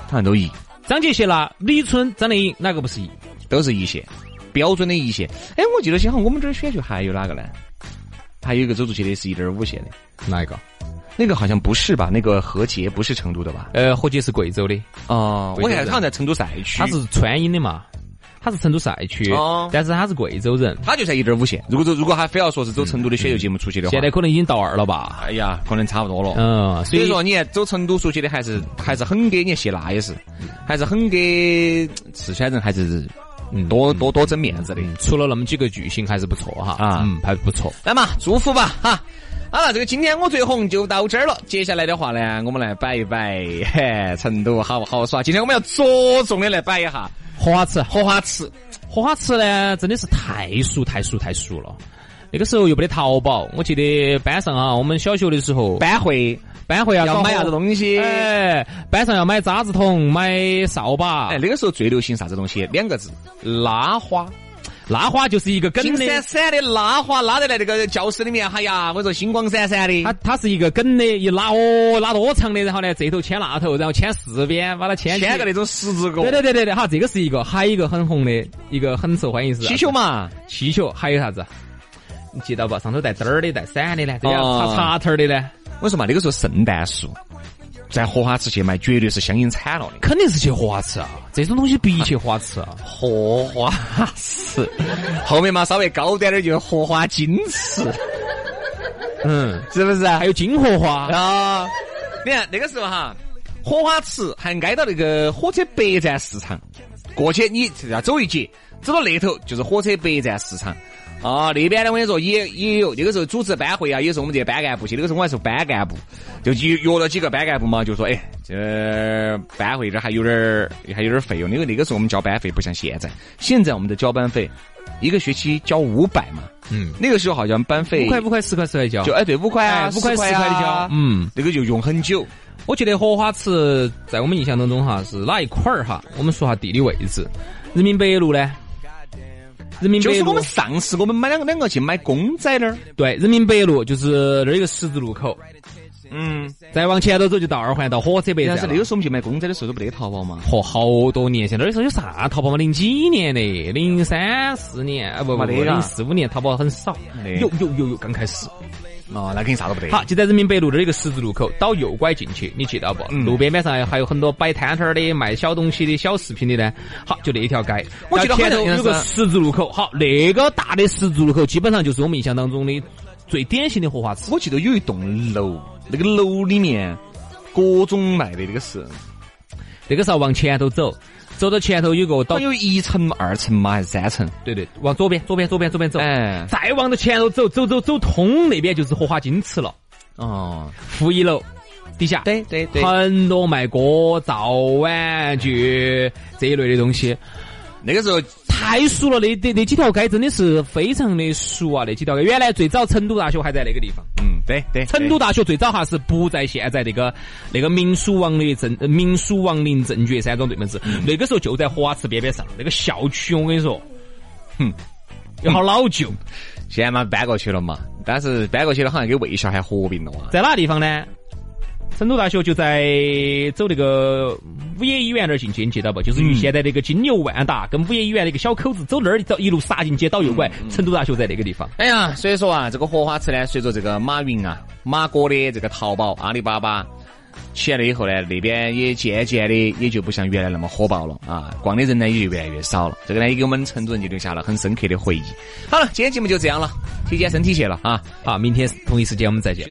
好像都一，张杰、谢娜、李春、张靓颖，哪个不是一？都是一线，标准的一线。哎，我记得好像我们这儿选秀还有哪个呢？还有一个走出去的是一点五线的，哪一个？那个好像不是吧？那个何洁不是成都的吧？呃，何洁是贵州的，哦，我看好像在成都赛区。他是川音的嘛，他是成都赛区，哦但是他是贵州人，他就在一点五线。如果走，如果他非要说是走成都的选秀节目出去的话，现在可能已经到二了吧？哎呀，可能差不多了。嗯，所以所以说，你看走成都出去的还是还是很给，你看谢娜也是，还是很给四川人还是嗯多多多争面子的。除了那么几个巨星还是不错哈，啊嗯，还不错。来嘛祝福吧，哈。好了，这个今天我最红就到这儿了。接下来的话呢，我们来摆一摆，嘿，成都好不好耍？今天我们要着重的来摆一下荷花池，荷花池。荷花池呢，真的是太熟太熟太熟了。那个时候又没得淘宝，我记得班上啊，我们小学的时候班会班会啊，搞要买啥子东西？哎，班上要买渣子桶，买扫把，哎，那个时候最流行啥子东西？两个字，拉花。拉花就是一个梗金的，闪闪的拉花拉在那个教室里面，哎呀，我说星光闪闪的。它它是一个梗的，一拉哦拉多长的，然后呢这头牵那头，然后牵四边，把它牵牵个那种十字钩。对对对对对，哈，这个是一个，还有一个很红的，一个很受欢迎是气球，嘛，气球，还有啥子？你记到不？上头带灯儿的，带闪的呢，这样哦插插头儿的呢，我说嘛，那个时候圣诞树在荷花池去卖，绝对是香烟惨了的。肯定是去荷花池啊，这种东西必去荷花池啊。<laughs> 荷花池，后面嘛稍微高端点儿就荷花金池，嗯，是不是？还有金荷花，啊，你看那个时候哈，荷花池还挨到那个火车北站市场，过去你要走一截，走到那头就是火车北站市场。啊，那边呢，我跟你说也也有，那个时候组织班会啊，也是我们这些班干部去。那个时候我还是班干部，就约约了几个班干部嘛，就说，哎，这班会这还有点儿还有点儿费用。因为那个时候我们交班费不像现在，现在我们的交班费一个学期交五百嘛，嗯，那个时候好像班费五块五块十块十块交，就哎对五块五块十块的交啊，嗯，那个就用很久。我觉得荷花池在我们印象当中哈是哪一块儿哈？我们说下地理位置，人民北路呢？人民北路。就是我们上次我们买两个两个去买公仔那儿，对，人民北路就是那儿一个十字路口，嗯，再往前头走就到二环，到火车北站。但是那个时候我们去买公仔的时候都不得淘宝嘛，嚯，好多年前，那时候有啥淘宝嘛？零几年的，零三四年，啊不不零四五年淘宝很少，有有有有，刚开始。哦，那肯定啥都不得。好，就在人民北路这儿一个十字路口，倒右拐进去，你记到不？嗯路边边上还有很多摆摊摊儿的、卖小东西的小食品的呢。好，就那一条街，我记得前头有个十字路口。好，那个大的十字路口基本上就是我们印象当中的最典型的荷花池。我记得有一栋楼，那个楼里面各种卖的那个是，那个时候往前头走，走到前头有个到好像有一层、二层嘛，还是三层？对对，往左边，左边，左边，左边走。哎，再往到前头走，走走走通那边就是荷花金池了，哦，负一楼底下。对对对，很多卖锅灶玩具这一类的东西，那个时候太熟了。那那那几条街真的是非常的熟啊！那几条街，原来最早成都大学还在那个地方。嗯，对对，成都大学最早哈是不在现在那个那个民俗王的正呃民俗王陵正觉山庄对门子，那个时候就在荷花池边边上。那个校区我跟你说，哼，有好老旧，<laughs> 现在嘛搬过去了嘛，但是搬过去了好像跟卫校还合并了嘛。在哪个地方呢？成都大学就在走那个五野医院那儿进去，你记到不？就是与现在那个金牛万达跟五野医院那个小口子走那儿走一路杀进街，倒右拐，成都大学在那个地方。哎呀，所以说啊，这个荷花池呢，随着这个马云啊、马哥的这个淘宝、阿里巴巴起来了以后呢，那边也渐渐的也就不像原来那么火爆了啊，逛的人呢也就越来越少了。这个呢，也给我们成都人就留下了很深刻的回忆。好了，今天节目就这样了，体检身体去了啊。好，明天同一时间我们再见。